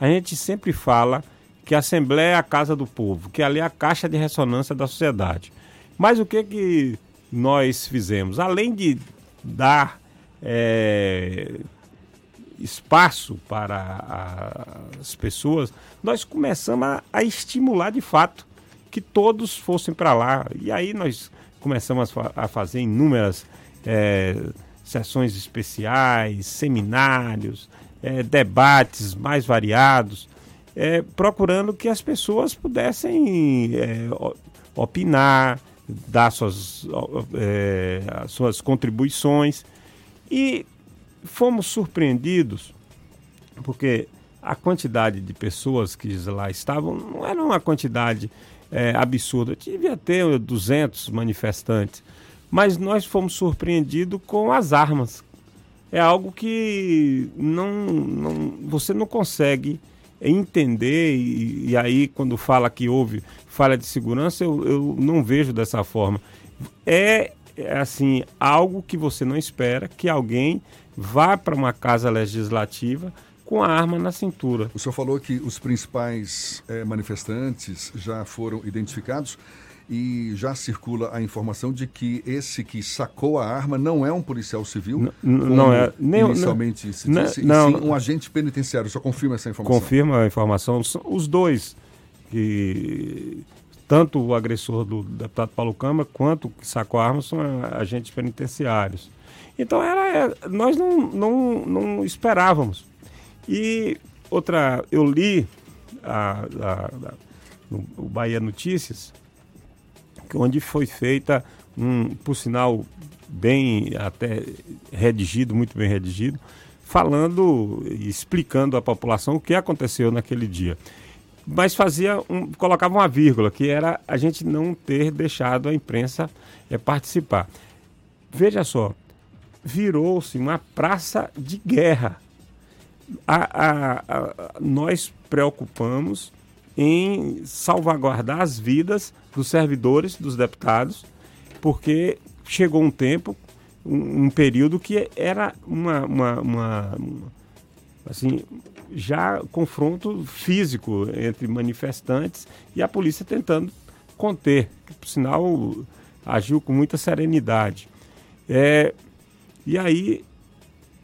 A gente sempre fala que a Assembleia é a casa do povo, que ali é a caixa de ressonância da sociedade. Mas o que, que nós fizemos? Além de dar é, espaço para as pessoas, nós começamos a, a, estimular de fato que todos fossem para lá. E aí nós começamos a, a fazer inúmeras é, sessões especiais, seminários, é, debates mais variados, é, procurando que as pessoas pudessem é, opinar, dar suas, é, suas contribuições. E fomos surpreendidos, porque a quantidade de pessoas que lá estavam não era uma quantidade é, absurda. Devia ter 200 manifestantes. Mas nós fomos surpreendidos com as armas é algo que não, não você não consegue entender e, e, aí quando fala que houve falha de segurança eu, eu não vejo dessa forma é, é assim algo que você não espera que alguém vá para uma casa legislativa com a arma na cintura. O senhor falou que os principais é, manifestantes já foram identificados e já circula a informação de que esse que sacou a arma não é um policial civil, não, não é nem inicialmente não, se disse, não, sim um agente penitenciário. Só confirma essa informação? Confirma a informação. Os dois que tanto o agressor do deputado Paulo Câmara quanto o que sacou a arma são agentes penitenciários. Então era, nós não, não, não esperávamos. E outra, eu li a, a, a, no, o Bahia Notícias onde foi feita, um, por sinal, bem até redigido, muito bem redigido, falando e explicando à população o que aconteceu naquele dia. Mas fazia um, colocava uma vírgula, que era a gente não ter deixado a imprensa é, participar. Veja só, virou-se uma praça de guerra. A, a, a, nós preocupamos em salvaguardar as vidas dos servidores, dos deputados, porque chegou um tempo, um, um período que era uma, uma, uma, assim, já confronto físico entre manifestantes e a polícia tentando conter, que por sinal agiu com muita serenidade. É, e aí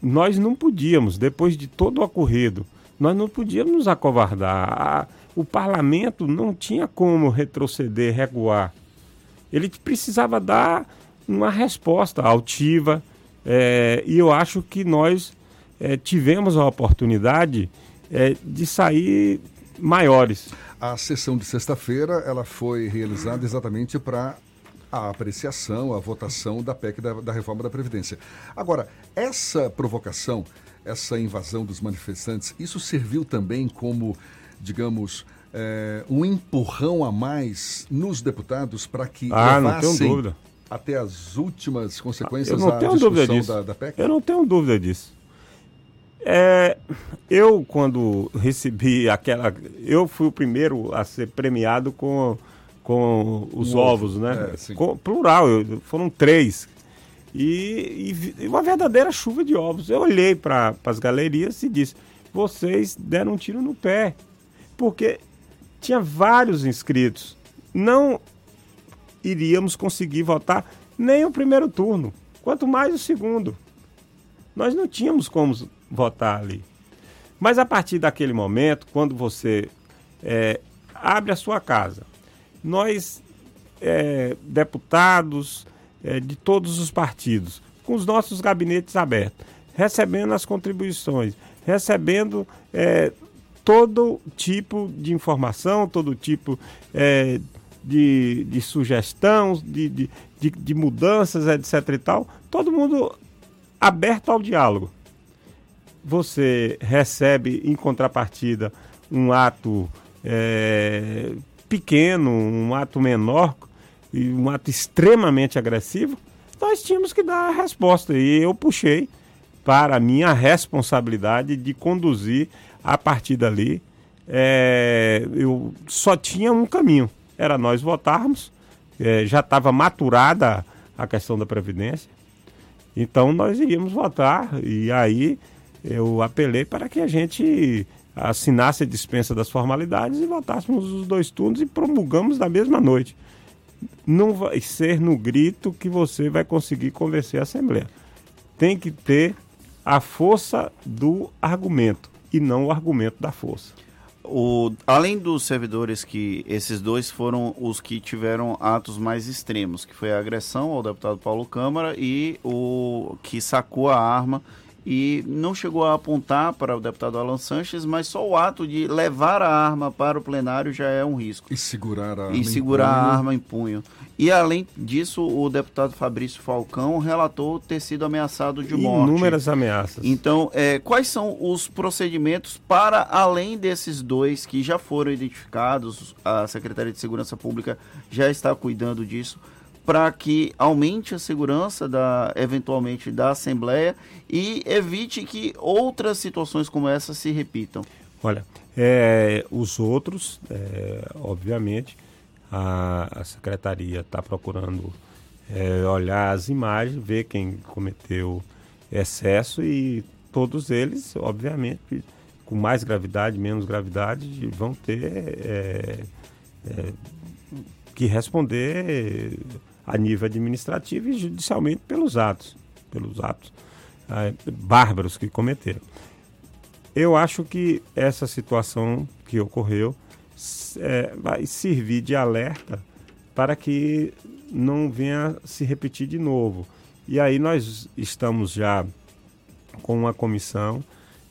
nós não podíamos, depois de todo o ocorrido, nós não podíamos nos acovardar. A, o parlamento não tinha como retroceder, recuar. Ele precisava dar uma resposta altiva, é, e eu acho que nós é, tivemos a oportunidade é, de sair maiores. A sessão de sexta-feira ela foi realizada exatamente para a apreciação, a votação da PEC da, da reforma da Previdência. Agora, essa provocação, essa invasão dos manifestantes, isso serviu também como, digamos, é, um empurrão a mais nos deputados para que ah, levassem até as últimas consequências da discussão da, da PEC? Eu não tenho dúvida disso. É, eu, quando recebi aquela. Eu fui o primeiro a ser premiado com com os um ovos, ovo. né? É, com, plural, eu, foram três. E, e, uma verdadeira chuva de ovos. Eu olhei para as galerias e disse: vocês deram um tiro no pé. Porque tinha vários inscritos. Não iríamos conseguir votar nem o primeiro turno, quanto mais o segundo. Nós não tínhamos como votar ali. Mas a partir daquele momento, quando você é, abre a sua casa, nós, é, deputados é, de todos os partidos, com os nossos gabinetes abertos, recebendo as contribuições, recebendo é, todo tipo de informação, todo tipo é, de, de sugestão, de, de, de, de mudanças, etc. e tal, todo mundo aberto ao diálogo. Você recebe em contrapartida um ato é, pequeno, um ato menor e um ato extremamente agressivo, nós tínhamos que dar a resposta. E eu puxei para a minha responsabilidade de conduzir a partir dali. É, eu só tinha um caminho, era nós votarmos. É, já estava maturada a questão da Previdência. Então nós iríamos votar. E aí eu apelei para que a gente assinasse a dispensa das formalidades e votássemos os dois turnos e promulgamos na mesma noite. Não vai ser no grito que você vai conseguir convencer a Assembleia. Tem que ter a força do argumento e não o argumento da força. O, além dos servidores que esses dois foram os que tiveram atos mais extremos, que foi a agressão ao deputado Paulo Câmara e o que sacou a arma e não chegou a apontar para o deputado Alan Sanches, mas só o ato de levar a arma para o plenário já é um risco. E segurar a arma e segurar a arma em punho. E além disso, o deputado Fabrício Falcão relatou ter sido ameaçado de morte. Inúmeras ameaças. Então, é, quais são os procedimentos para além desses dois que já foram identificados? A Secretaria de Segurança Pública já está cuidando disso para que aumente a segurança da eventualmente da Assembleia e evite que outras situações como essa se repitam. Olha, é, os outros, é, obviamente, a, a secretaria está procurando é, olhar as imagens, ver quem cometeu excesso e todos eles, obviamente, com mais gravidade, menos gravidade, vão ter é, é, que responder a nível administrativo e judicialmente pelos atos, pelos atos é, bárbaros que cometeram. Eu acho que essa situação que ocorreu é, vai servir de alerta para que não venha se repetir de novo. E aí nós estamos já com uma comissão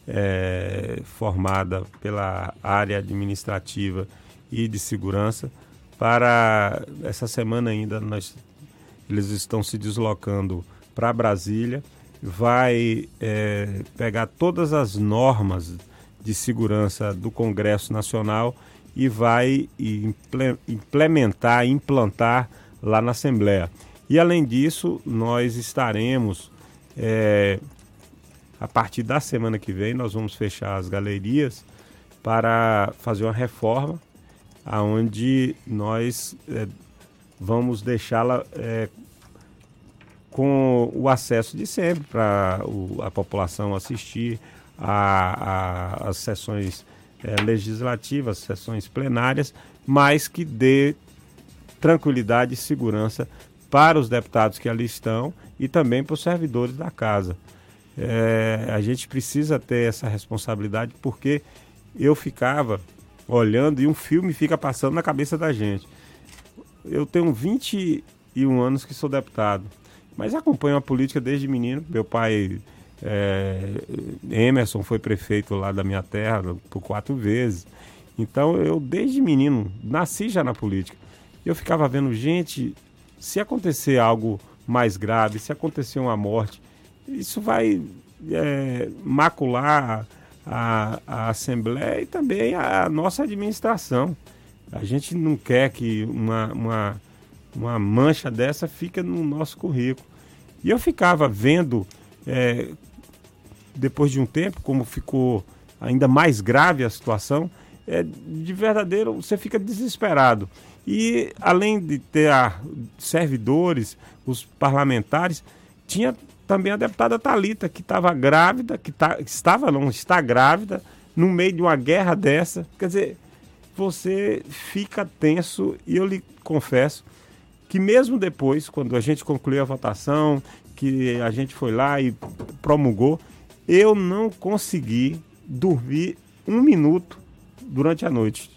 é, formada pela área administrativa e de segurança para essa semana ainda nós eles estão se deslocando para Brasília, vai é, pegar todas as normas de segurança do Congresso Nacional e vai implementar, implantar lá na Assembleia. E além disso, nós estaremos, é, a partir da semana que vem, nós vamos fechar as galerias para fazer uma reforma aonde nós é, vamos deixá-la é, com o acesso de sempre para a população assistir as sessões é, legislativas, sessões plenárias, mas que dê tranquilidade e segurança para os deputados que ali estão e também para os servidores da casa. É, a gente precisa ter essa responsabilidade porque eu ficava olhando e um filme fica passando na cabeça da gente. Eu tenho 21 anos que sou deputado, mas acompanho a política desde menino. Meu pai é, Emerson foi prefeito lá da minha terra por quatro vezes. Então eu, desde menino, nasci já na política. Eu ficava vendo, gente, se acontecer algo mais grave, se acontecer uma morte, isso vai é, macular a, a Assembleia e também a nossa administração. A gente não quer que uma, uma, uma mancha dessa fique no nosso currículo. E eu ficava vendo, é, depois de um tempo, como ficou ainda mais grave a situação, é, de verdadeiro, você fica desesperado. E além de ter servidores, os parlamentares, tinha também a deputada Talita que estava grávida, que, tá, estava não, está grávida, no meio de uma guerra dessa. Quer dizer, você fica tenso e eu lhe confesso que mesmo depois, quando a gente concluiu a votação, que a gente foi lá e promulgou, eu não consegui dormir um minuto durante a noite.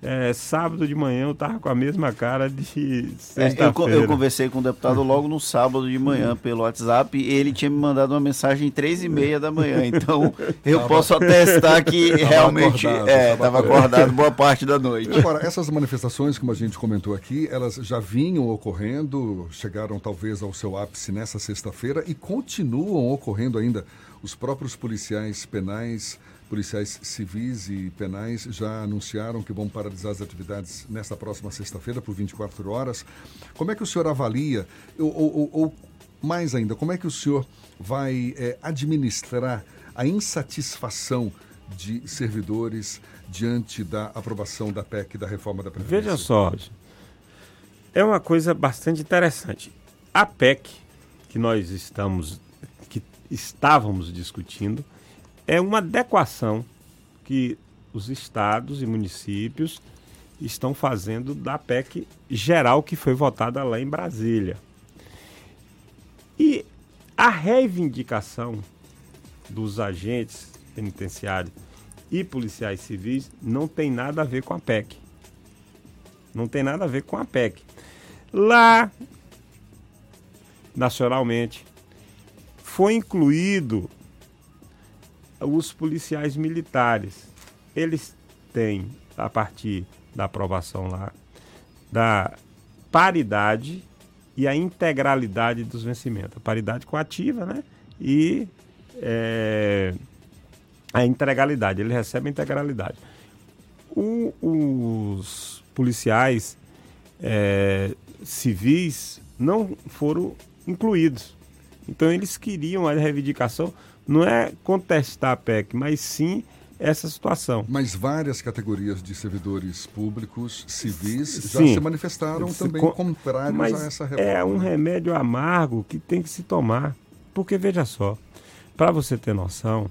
É, sábado de manhã eu tava com a mesma cara de sexta-feira. É, eu, eu, conversei com o deputado logo no sábado de manhã pelo WhatsApp e ele tinha me mandado uma mensagem três e meia da manhã. Então eu tava, posso atestar que [laughs] realmente acordado, é, estava acordado boa parte da noite. Agora, essas manifestações, como a gente comentou aqui, elas já vinham ocorrendo, chegaram talvez ao seu ápice nessa sexta-feira e continuam ocorrendo ainda. Os próprios policiais penais policiais civis e penais já anunciaram que vão paralisar as atividades nesta próxima sexta-feira por 24 horas. Como é que o senhor avalia, ou, ou, ou mais ainda, como é que o senhor vai é, administrar a insatisfação de servidores diante da aprovação da PEC da reforma da Previdência? Veja só, é uma coisa bastante interessante. A PEC que nós estamos, que estávamos discutindo, é uma adequação que os estados e municípios estão fazendo da PEC geral que foi votada lá em Brasília. E a reivindicação dos agentes penitenciários e policiais civis não tem nada a ver com a PEC. Não tem nada a ver com a PEC. Lá, nacionalmente, foi incluído os policiais militares, eles têm, a partir da aprovação lá, da paridade e a integralidade dos vencimentos. A paridade coativa, né? E é, a integralidade. Ele recebe a integralidade. O, os policiais é, civis não foram incluídos. Então eles queriam a reivindicação não é contestar a PEC, mas sim essa situação. Mas várias categorias de servidores públicos, civis, Sim. já se manifestaram se também com... contrários mas a essa reforma. É um remédio amargo que tem que se tomar. Porque, veja só, para você ter noção,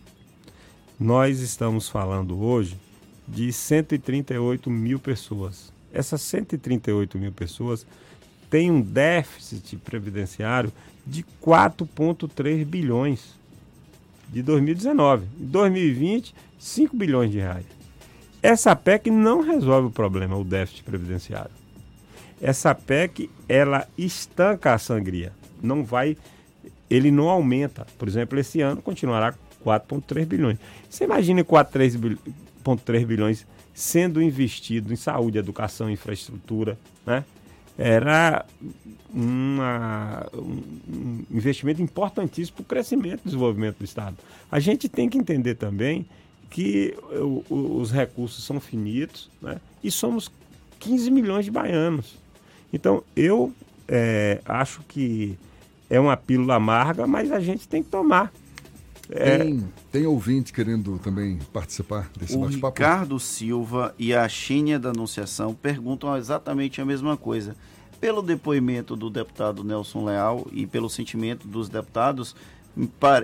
nós estamos falando hoje de 138 mil pessoas. Essas 138 mil pessoas têm um déficit previdenciário de 4,3 bilhões de 2019. Em 2020, 5 bilhões de reais. Essa PEC não resolve o problema, o déficit previdenciário. Essa PEC, ela estanca a sangria. Não vai, ele não aumenta. Por exemplo, esse ano continuará 4,3 bilhões. Você imagina 4,3 bilhões sendo investido em saúde, educação, infraestrutura, né? Era uma, um investimento importantíssimo para o crescimento e desenvolvimento do Estado. A gente tem que entender também que o, o, os recursos são finitos né? e somos 15 milhões de baianos. Então, eu é, acho que é uma pílula amarga, mas a gente tem que tomar. É... Tem, tem ouvinte querendo também participar desse bate-papo? O Ricardo Silva e a Xênia da Anunciação perguntam exatamente a mesma coisa. Pelo depoimento do deputado Nelson Leal e pelo sentimento dos deputados,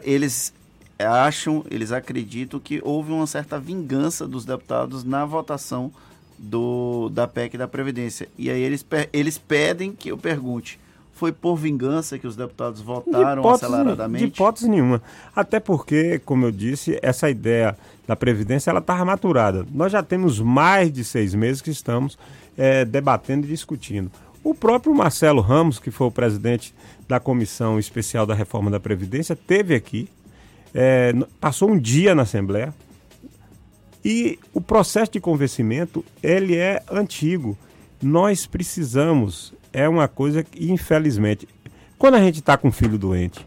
eles acham, eles acreditam que houve uma certa vingança dos deputados na votação do, da PEC da Previdência. E aí eles, eles pedem que eu pergunte, foi por vingança que os deputados votaram de hipótese, aceleradamente? De hipótese nenhuma. Até porque, como eu disse, essa ideia da Previdência ela estava maturada. Nós já temos mais de seis meses que estamos é, debatendo e discutindo. O próprio Marcelo Ramos, que foi o presidente da Comissão Especial da Reforma da Previdência, teve aqui, é, passou um dia na Assembleia, e o processo de convencimento, ele é antigo. Nós precisamos, é uma coisa que, infelizmente, quando a gente está com um filho doente,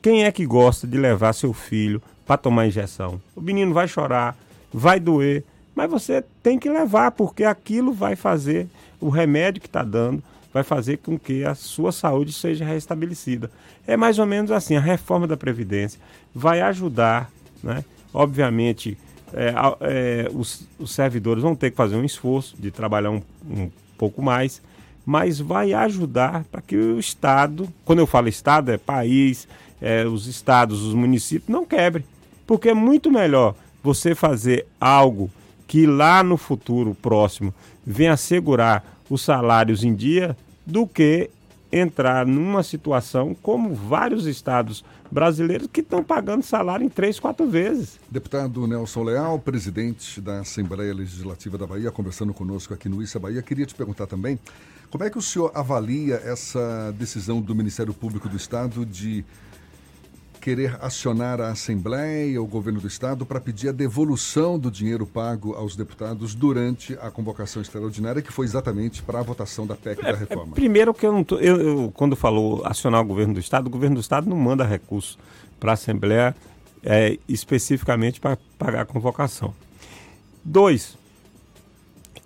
quem é que gosta de levar seu filho para tomar injeção? O menino vai chorar, vai doer, mas você tem que levar, porque aquilo vai fazer, o remédio que está dando, vai fazer com que a sua saúde seja restabelecida. É mais ou menos assim, a reforma da Previdência vai ajudar, né? obviamente, é, é, os, os, servidores vão ter que fazer um esforço de trabalhar um, um pouco mais, mas vai ajudar para que o Estado, quando eu falo Estado, é país, é, os estados, os municípios, não quebrem. Porque é muito melhor você fazer algo que lá no futuro próximo venha assegurar os salários em dia do que entrar numa situação como vários estados brasileiros que estão pagando salário em três, quatro vezes. Deputado Nelson Leal, presidente da Assembleia Legislativa da Bahia, conversando conosco aqui no Issa Bahia, queria te perguntar também como é que o senhor avalia essa decisão do Ministério Público do Estado de querer acionar a Assembleia, o governo do Estado, para pedir a devolução do dinheiro pago aos deputados durante a convocação extraordinária, que foi exatamente para a votação da PEC é, da é, reforma. primeiro que eu não tô, eu, eu, quando falou acionar o governo do Estado, o governo do Estado não manda recurso para a Assembleia é, especificamente para pagar a convocação. Dois,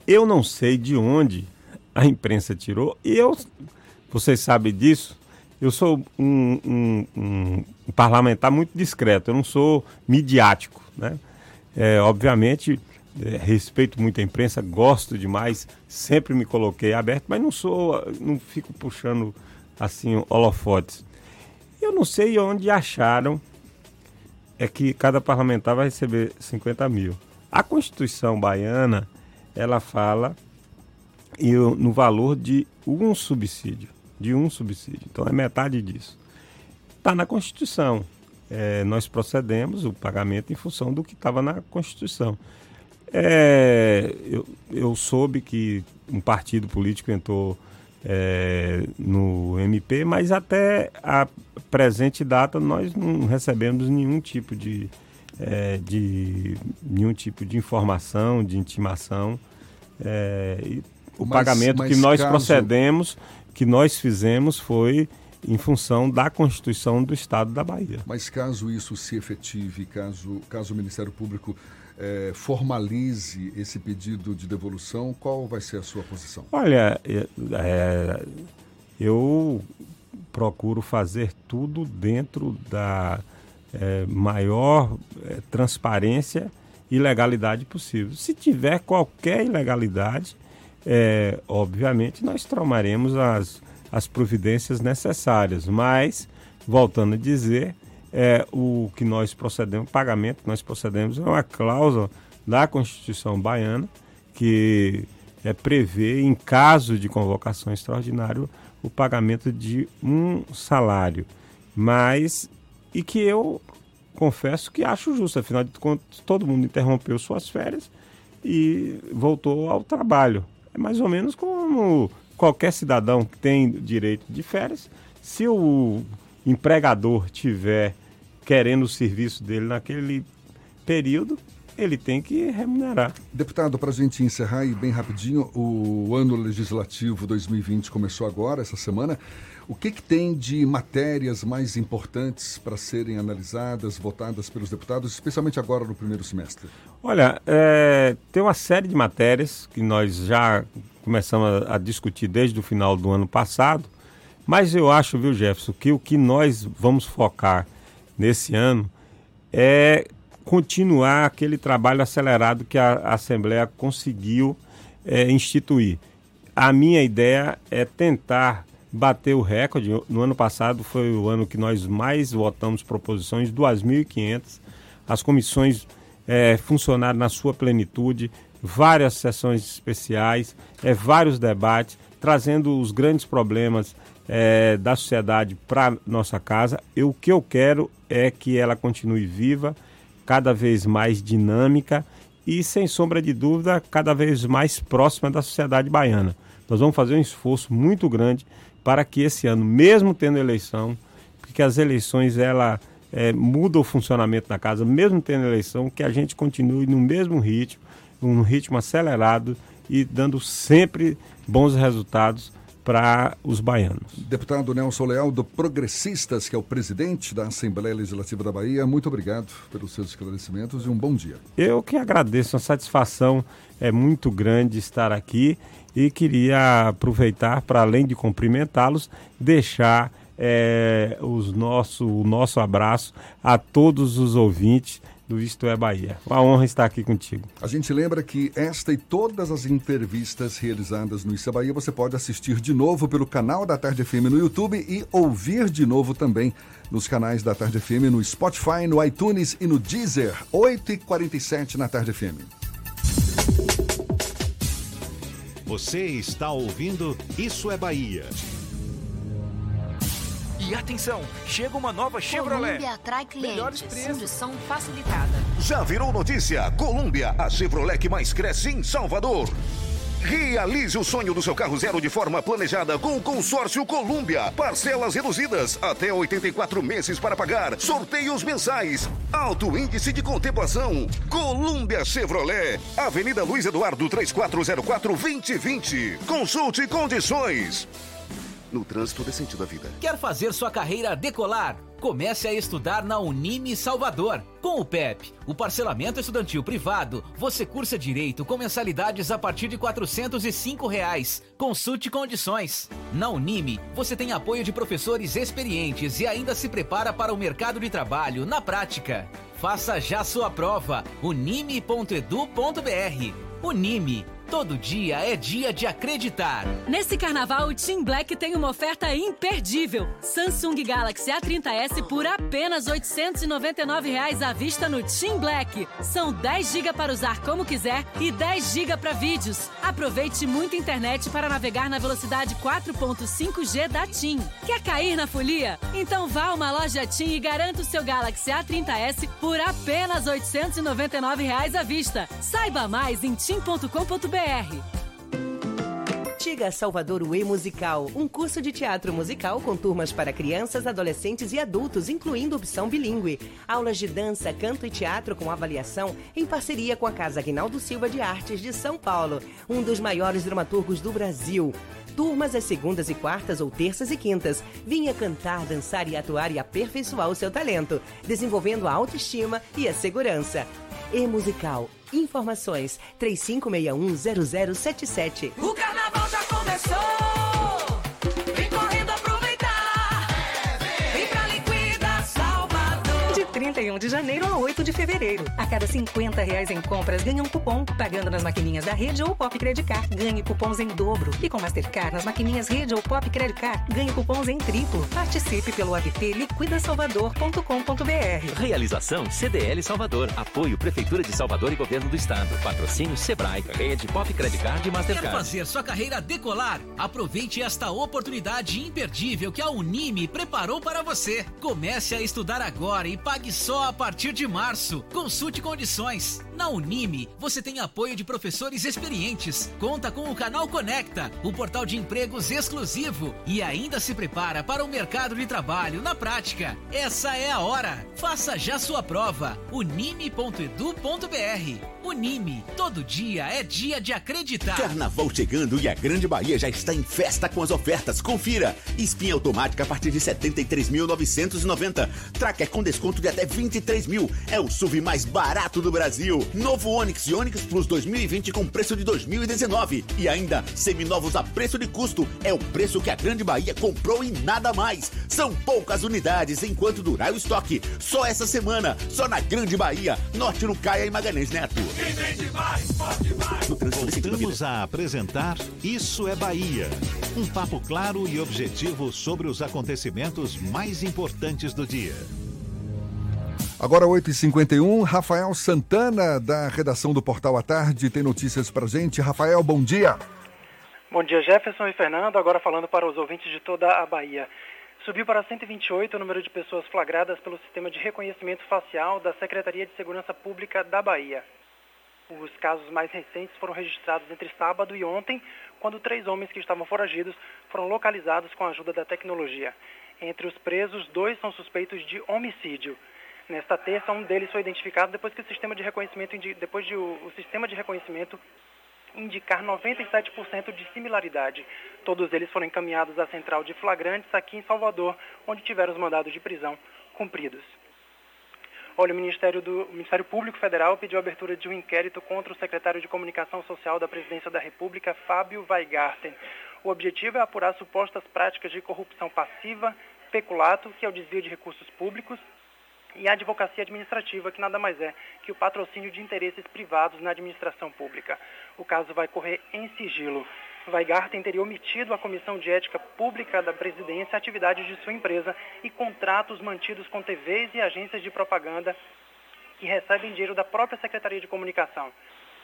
eu não sei de onde a imprensa tirou, e eu, vocês sabem disso, eu sou um, um, um, parlamentar muito discreto, eu não sou midiático, né? É, obviamente, é, respeito muito a imprensa, gosto demais, sempre me coloquei aberto, mas não sou, não fico puxando assim holofotes. Eu não sei onde acharam é que cada parlamentar vai receber 50 mil. A Constituição baiana, ela fala no valor de um subsídio de um subsídio. Então é metade disso. Está na Constituição. É, nós procedemos o pagamento em função do que estava na Constituição. É, eu, eu, soube que um partido político entrou é, no MP, mas até a presente data nós não recebemos nenhum tipo de, é, de nenhum tipo de informação, de intimação. É, o mas, pagamento mas que nós caso... procedemos que nós fizemos foi em função da Constituição do Estado da Bahia. Mas caso isso se efetive, caso, caso o Ministério Público é, formalize esse pedido de devolução, qual vai ser a sua posição? Olha, é, eu procuro fazer tudo dentro da é, maior é, transparência e legalidade possível. Se tiver qualquer ilegalidade, é, obviamente nós tomaremos as, as providências necessárias, mas, voltando a dizer, é, o que nós procedemos, pagamento que nós procedemos é uma cláusula da Constituição Baiana que é, prevê, em caso de convocação extraordinária, o pagamento de um salário. Mas, e que eu confesso que acho justo, afinal de contas, todo mundo interrompeu suas férias e voltou ao trabalho. É mais ou menos como qualquer cidadão que tem direito de férias. Se o empregador tiver querendo o serviço dele naquele período, ele tem que remunerar. Deputado, para a gente encerrar e bem rapidinho, o ano legislativo 2020 começou agora, essa semana. O que, que tem de matérias mais importantes para serem analisadas, votadas pelos deputados, especialmente agora no primeiro semestre? Olha, é, tem uma série de matérias que nós já começamos a, a discutir desde o final do ano passado, mas eu acho, viu, Jefferson, que o que nós vamos focar nesse ano é continuar aquele trabalho acelerado que a, a Assembleia conseguiu é, instituir. A minha ideia é tentar bateu o recorde. No ano passado foi o ano que nós mais votamos proposições, 2.500. As comissões é, funcionaram na sua plenitude, várias sessões especiais, é, vários debates, trazendo os grandes problemas é, da sociedade para nossa casa. E o que eu quero é que ela continue viva, cada vez mais dinâmica e, sem sombra de dúvida, cada vez mais próxima da sociedade baiana. Nós vamos fazer um esforço muito grande para que esse ano, mesmo tendo eleição, porque as eleições ela é, muda o funcionamento da casa, mesmo tendo eleição, que a gente continue no mesmo ritmo, um ritmo acelerado e dando sempre bons resultados para os baianos. Deputado Nelson Leal, do Progressistas, que é o presidente da Assembleia Legislativa da Bahia, muito obrigado pelos seus esclarecimentos e um bom dia. Eu que agradeço, a satisfação é muito grande estar aqui e queria aproveitar para, além de cumprimentá-los, deixar é, os nosso, o nosso abraço a todos os ouvintes do Isto é Bahia. Uma honra estar aqui contigo. A gente lembra que esta e todas as entrevistas realizadas no Isto é Bahia você pode assistir de novo pelo canal da Tarde FM no YouTube e ouvir de novo também nos canais da Tarde FM no Spotify, no iTunes e no Deezer. 8h47 na Tarde FM. Você está ouvindo Isso é Bahia. E atenção, chega uma nova Chevrolet. Colômbia atrai clientes. Melhores preços. Condição facilitada. Já virou notícia? Colômbia, a Chevrolet que mais cresce em Salvador. Realize o sonho do seu carro zero de forma planejada com o consórcio Colômbia. Parcelas reduzidas, até 84 meses para pagar. Sorteios mensais. Alto índice de contemplação. Colômbia Chevrolet. Avenida Luiz Eduardo 3404-2020. Consulte condições. No trânsito dê sentido à vida. Quer fazer sua carreira decolar? Comece a estudar na Unime Salvador. Com o PEP, o parcelamento estudantil privado, você cursa direito com mensalidades a partir de 405 reais. Consulte condições. Na Unime, você tem apoio de professores experientes e ainda se prepara para o mercado de trabalho na prática. Faça já sua prova. unime.edu.br. Unime Todo dia é dia de acreditar. Nesse carnaval, o Team Black tem uma oferta imperdível. Samsung Galaxy A30s por apenas 899 reais à vista no Team Black. São 10 GB para usar como quiser e 10 GB para vídeos. Aproveite muita internet para navegar na velocidade 4.5G da TIM. Quer cair na folia? Então vá a uma loja TIM e garanta o seu Galaxy A30s por apenas 899 reais à vista. Saiba mais em tim.com.br. Tiga Salvador UE Musical, um curso de teatro musical com turmas para crianças, adolescentes e adultos, incluindo opção bilíngue. Aulas de dança, canto e teatro com avaliação em parceria com a Casa Aguinaldo Silva de Artes de São Paulo, um dos maiores dramaturgos do Brasil. Turmas às segundas e quartas ou terças e quintas. Vinha cantar, dançar e atuar e aperfeiçoar o seu talento, desenvolvendo a autoestima e a segurança. E-Musical. Informações 35610077. O carnaval já começou! 31 de janeiro a 8 de fevereiro. A cada 50 reais em compras, ganha um cupom. Pagando nas maquininhas da Rede ou Pop Credit Card, ganhe cupons em dobro. E com Mastercard, nas maquininhas Rede ou Pop Credit Card, ganhe cupons em triplo. Participe pelo app liquidasalvador.com.br. Realização CDL Salvador. Apoio Prefeitura de Salvador e Governo do Estado. Patrocínio Sebrae. Rede Pop Credit Card e Quer Mastercard. fazer sua carreira decolar? Aproveite esta oportunidade imperdível que a Unime preparou para você. Comece a estudar agora e pague só a partir de março. Consulte condições. Na Unime, você tem apoio de professores experientes, conta com o canal Conecta, o portal de empregos exclusivo e ainda se prepara para o mercado de trabalho na prática. Essa é a hora. Faça já sua prova. unime.edu.br. Unime, todo dia é dia de acreditar. Carnaval chegando e a Grande Bahia já está em festa com as ofertas. Confira! Espinha automática a partir de 73.990. Tracker com desconto de até 23 mil. É o SUV mais barato do Brasil. Novo Onix e Onix Plus 2020 com preço de 2019. E ainda, seminovos a preço de custo. É o preço que a Grande Bahia comprou e nada mais. São poucas unidades enquanto durar o estoque. Só essa semana, só na Grande Bahia, Norte no Caia e Magalhães Neto. Voltamos a apresentar Isso é Bahia. Um papo claro e objetivo sobre os acontecimentos mais importantes do dia. Agora 8h51, Rafael Santana, da redação do Portal à Tarde, tem notícias pra gente. Rafael, bom dia. Bom dia, Jefferson e Fernando. Agora falando para os ouvintes de toda a Bahia. Subiu para 128 o número de pessoas flagradas pelo sistema de reconhecimento facial da Secretaria de Segurança Pública da Bahia. Os casos mais recentes foram registrados entre sábado e ontem, quando três homens que estavam foragidos foram localizados com a ajuda da tecnologia. Entre os presos, dois são suspeitos de homicídio. Nesta terça, um deles foi identificado depois que o sistema de reconhecimento, depois de o, o sistema de reconhecimento indicar 97% de similaridade. Todos eles foram encaminhados à central de flagrantes aqui em Salvador, onde tiveram os mandados de prisão cumpridos. Olha, o Ministério, do, o Ministério Público Federal pediu a abertura de um inquérito contra o secretário de Comunicação Social da Presidência da República, Fábio Weigarten. O objetivo é apurar supostas práticas de corrupção passiva, peculato, que é o desvio de recursos públicos, e a advocacia administrativa, que nada mais é que o patrocínio de interesses privados na administração pública. O caso vai correr em sigilo. Weigarten teria omitido a Comissão de Ética Pública da Presidência atividades de sua empresa e contratos mantidos com TVs e agências de propaganda que recebem dinheiro da própria Secretaria de Comunicação.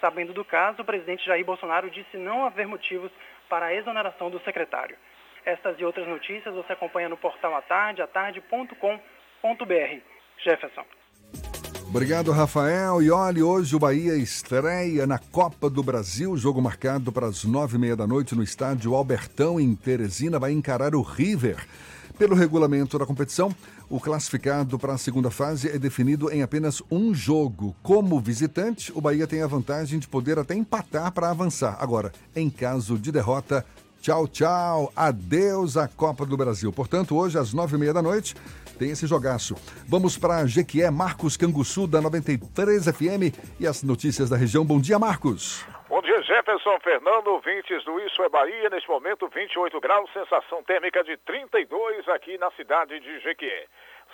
Sabendo do caso, o presidente Jair Bolsonaro disse não haver motivos para a exoneração do secretário. Estas e outras notícias você acompanha no portal atarde, atarde.com.br. Jefferson. Obrigado, Rafael. E olha, hoje o Bahia estreia na Copa do Brasil, jogo marcado para as nove e meia da noite no estádio Albertão, em Teresina, vai encarar o River. Pelo regulamento da competição, o classificado para a segunda fase é definido em apenas um jogo. Como visitante, o Bahia tem a vantagem de poder até empatar para avançar. Agora, em caso de derrota, tchau, tchau, adeus à Copa do Brasil. Portanto, hoje às nove e meia da noite, tem esse jogaço. Vamos para Jequié, Marcos Canguçu, da 93 FM e as notícias da região. Bom dia, Marcos. Bom dia, Jefferson Fernando, ouvintes do Isso é Bahia. Neste momento, 28 graus, sensação térmica de 32 aqui na cidade de Jequié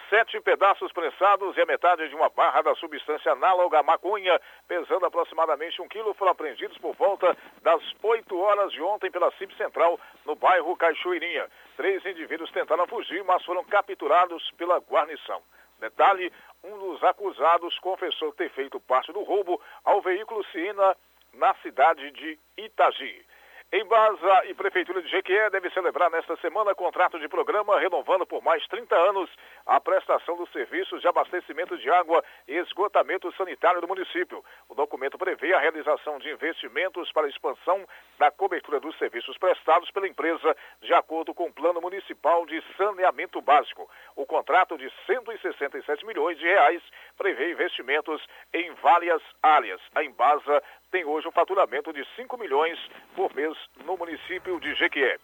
sete pedaços prensados e a metade de uma barra da substância análoga à maconha, pesando aproximadamente um quilo, foram apreendidos por volta das 8 horas de ontem pela CIP Central, no bairro Cachoeirinha. Três indivíduos tentaram fugir, mas foram capturados pela guarnição. Detalhe, um dos acusados confessou ter feito parte do roubo ao veículo Siena na cidade de Itagi. Embasa e Prefeitura de Jequié deve celebrar nesta semana contrato de programa renovando por mais 30 anos a prestação dos serviços de abastecimento de água e esgotamento sanitário do município. O documento prevê a realização de investimentos para a expansão da cobertura dos serviços prestados pela empresa de acordo com o Plano Municipal de Saneamento Básico. O contrato de 167 milhões de reais prevê investimentos em várias áreas. A Embasa tem hoje um faturamento de 5 milhões por mês no município de Jequié.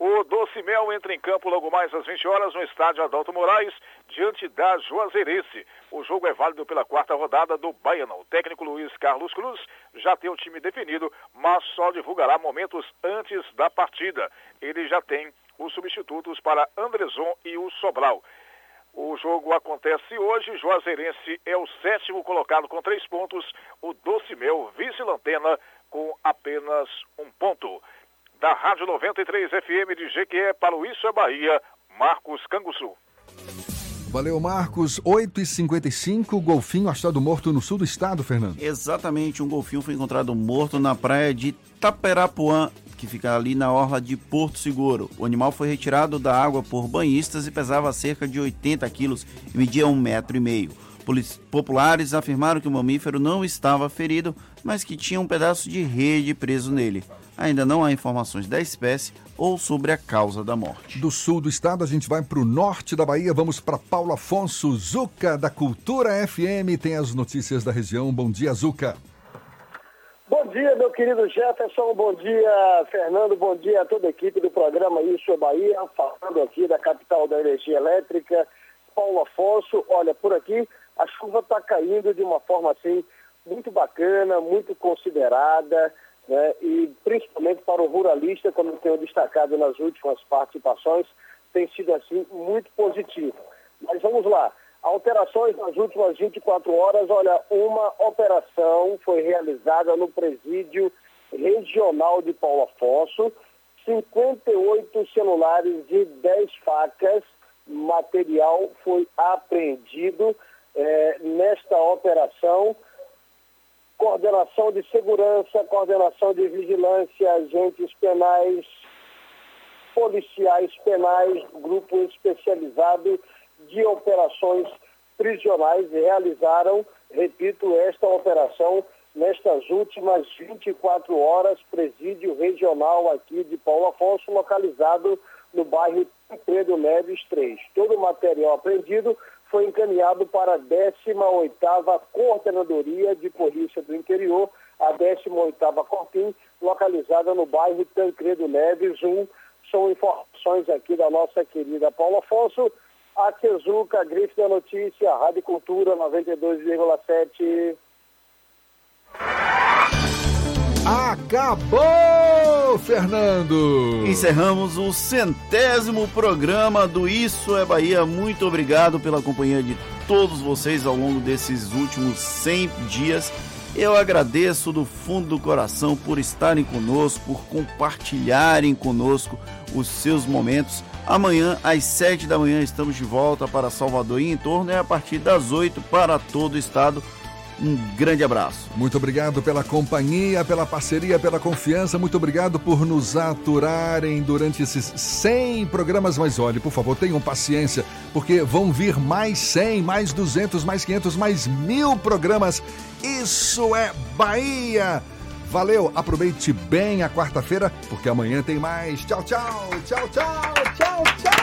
O Doce Mel entra em campo logo mais às 20 horas no estádio Adalto Moraes, diante da Juazeirense. O jogo é válido pela quarta rodada do Baiano. O técnico Luiz Carlos Cruz já tem o time definido, mas só divulgará momentos antes da partida. Ele já tem os substitutos para Andrezon e o Sobral. O jogo acontece hoje. Juazeirense é o sétimo colocado com três pontos. O Doce Mel, vice-lantena, com apenas um ponto. Da Rádio 93 FM de Jequié para o Isso é Bahia, Marcos Canguçu. Valeu, Marcos. 8h55, golfinho achado morto no sul do estado, Fernando. Exatamente, um golfinho foi encontrado morto na praia de Taperapuã, que fica ali na orla de Porto Seguro. O animal foi retirado da água por banhistas e pesava cerca de 80 quilos e media um metro e meio. Populares afirmaram que o mamífero não estava ferido, mas que tinha um pedaço de rede preso nele. Ainda não há informações da espécie ou sobre a causa da morte. Do sul do estado, a gente vai para o norte da Bahia. Vamos para Paulo Afonso Zuca, da Cultura FM. Tem as notícias da região. Bom dia, Zuca. Bom dia, meu querido Jefferson, bom dia, Fernando, bom dia a toda a equipe do programa Isso é Bahia, falando aqui da capital da energia elétrica, Paulo Afonso. Olha, por aqui a chuva está caindo de uma forma assim muito bacana, muito considerada, né? e principalmente para o ruralista, como eu tenho destacado nas últimas participações, tem sido assim muito positivo. Mas vamos lá. Alterações nas últimas 24 horas. Olha, uma operação foi realizada no presídio regional de Paulo Afonso. 58 celulares e 10 facas. Material foi apreendido eh, nesta operação. Coordenação de segurança, coordenação de vigilância, agentes penais, policiais penais, grupo especializado de operações prisionais realizaram, repito, esta operação nestas últimas 24 horas, presídio regional aqui de Paulo Afonso, localizado no bairro Pedro Neves 3. Todo o material apreendido foi encaminhado para a 18ª Coordenadoria de Polícia do Interior, a 18ª Corpim, localizada no bairro Tancredo Neves 1. São informações aqui da nossa querida Paulo Afonso. A Tezuca, Grife da Notícia, Rádio Cultura 92,7. Acabou, Fernando! Encerramos o centésimo programa do Isso é Bahia. Muito obrigado pela companhia de todos vocês ao longo desses últimos 100 dias. Eu agradeço do fundo do coração por estarem conosco, por compartilharem conosco os seus momentos. Amanhã, às 7 da manhã, estamos de volta para Salvador e em torno, e a partir das 8 para todo o estado. Um grande abraço. Muito obrigado pela companhia, pela parceria, pela confiança. Muito obrigado por nos aturarem durante esses 100 programas. Mas olhe, por favor, tenham paciência, porque vão vir mais 100, mais 200, mais 500, mais mil programas. Isso é Bahia! Valeu, aproveite bem a quarta-feira, porque amanhã tem mais. Tchau, tchau, tchau, tchau! Oh.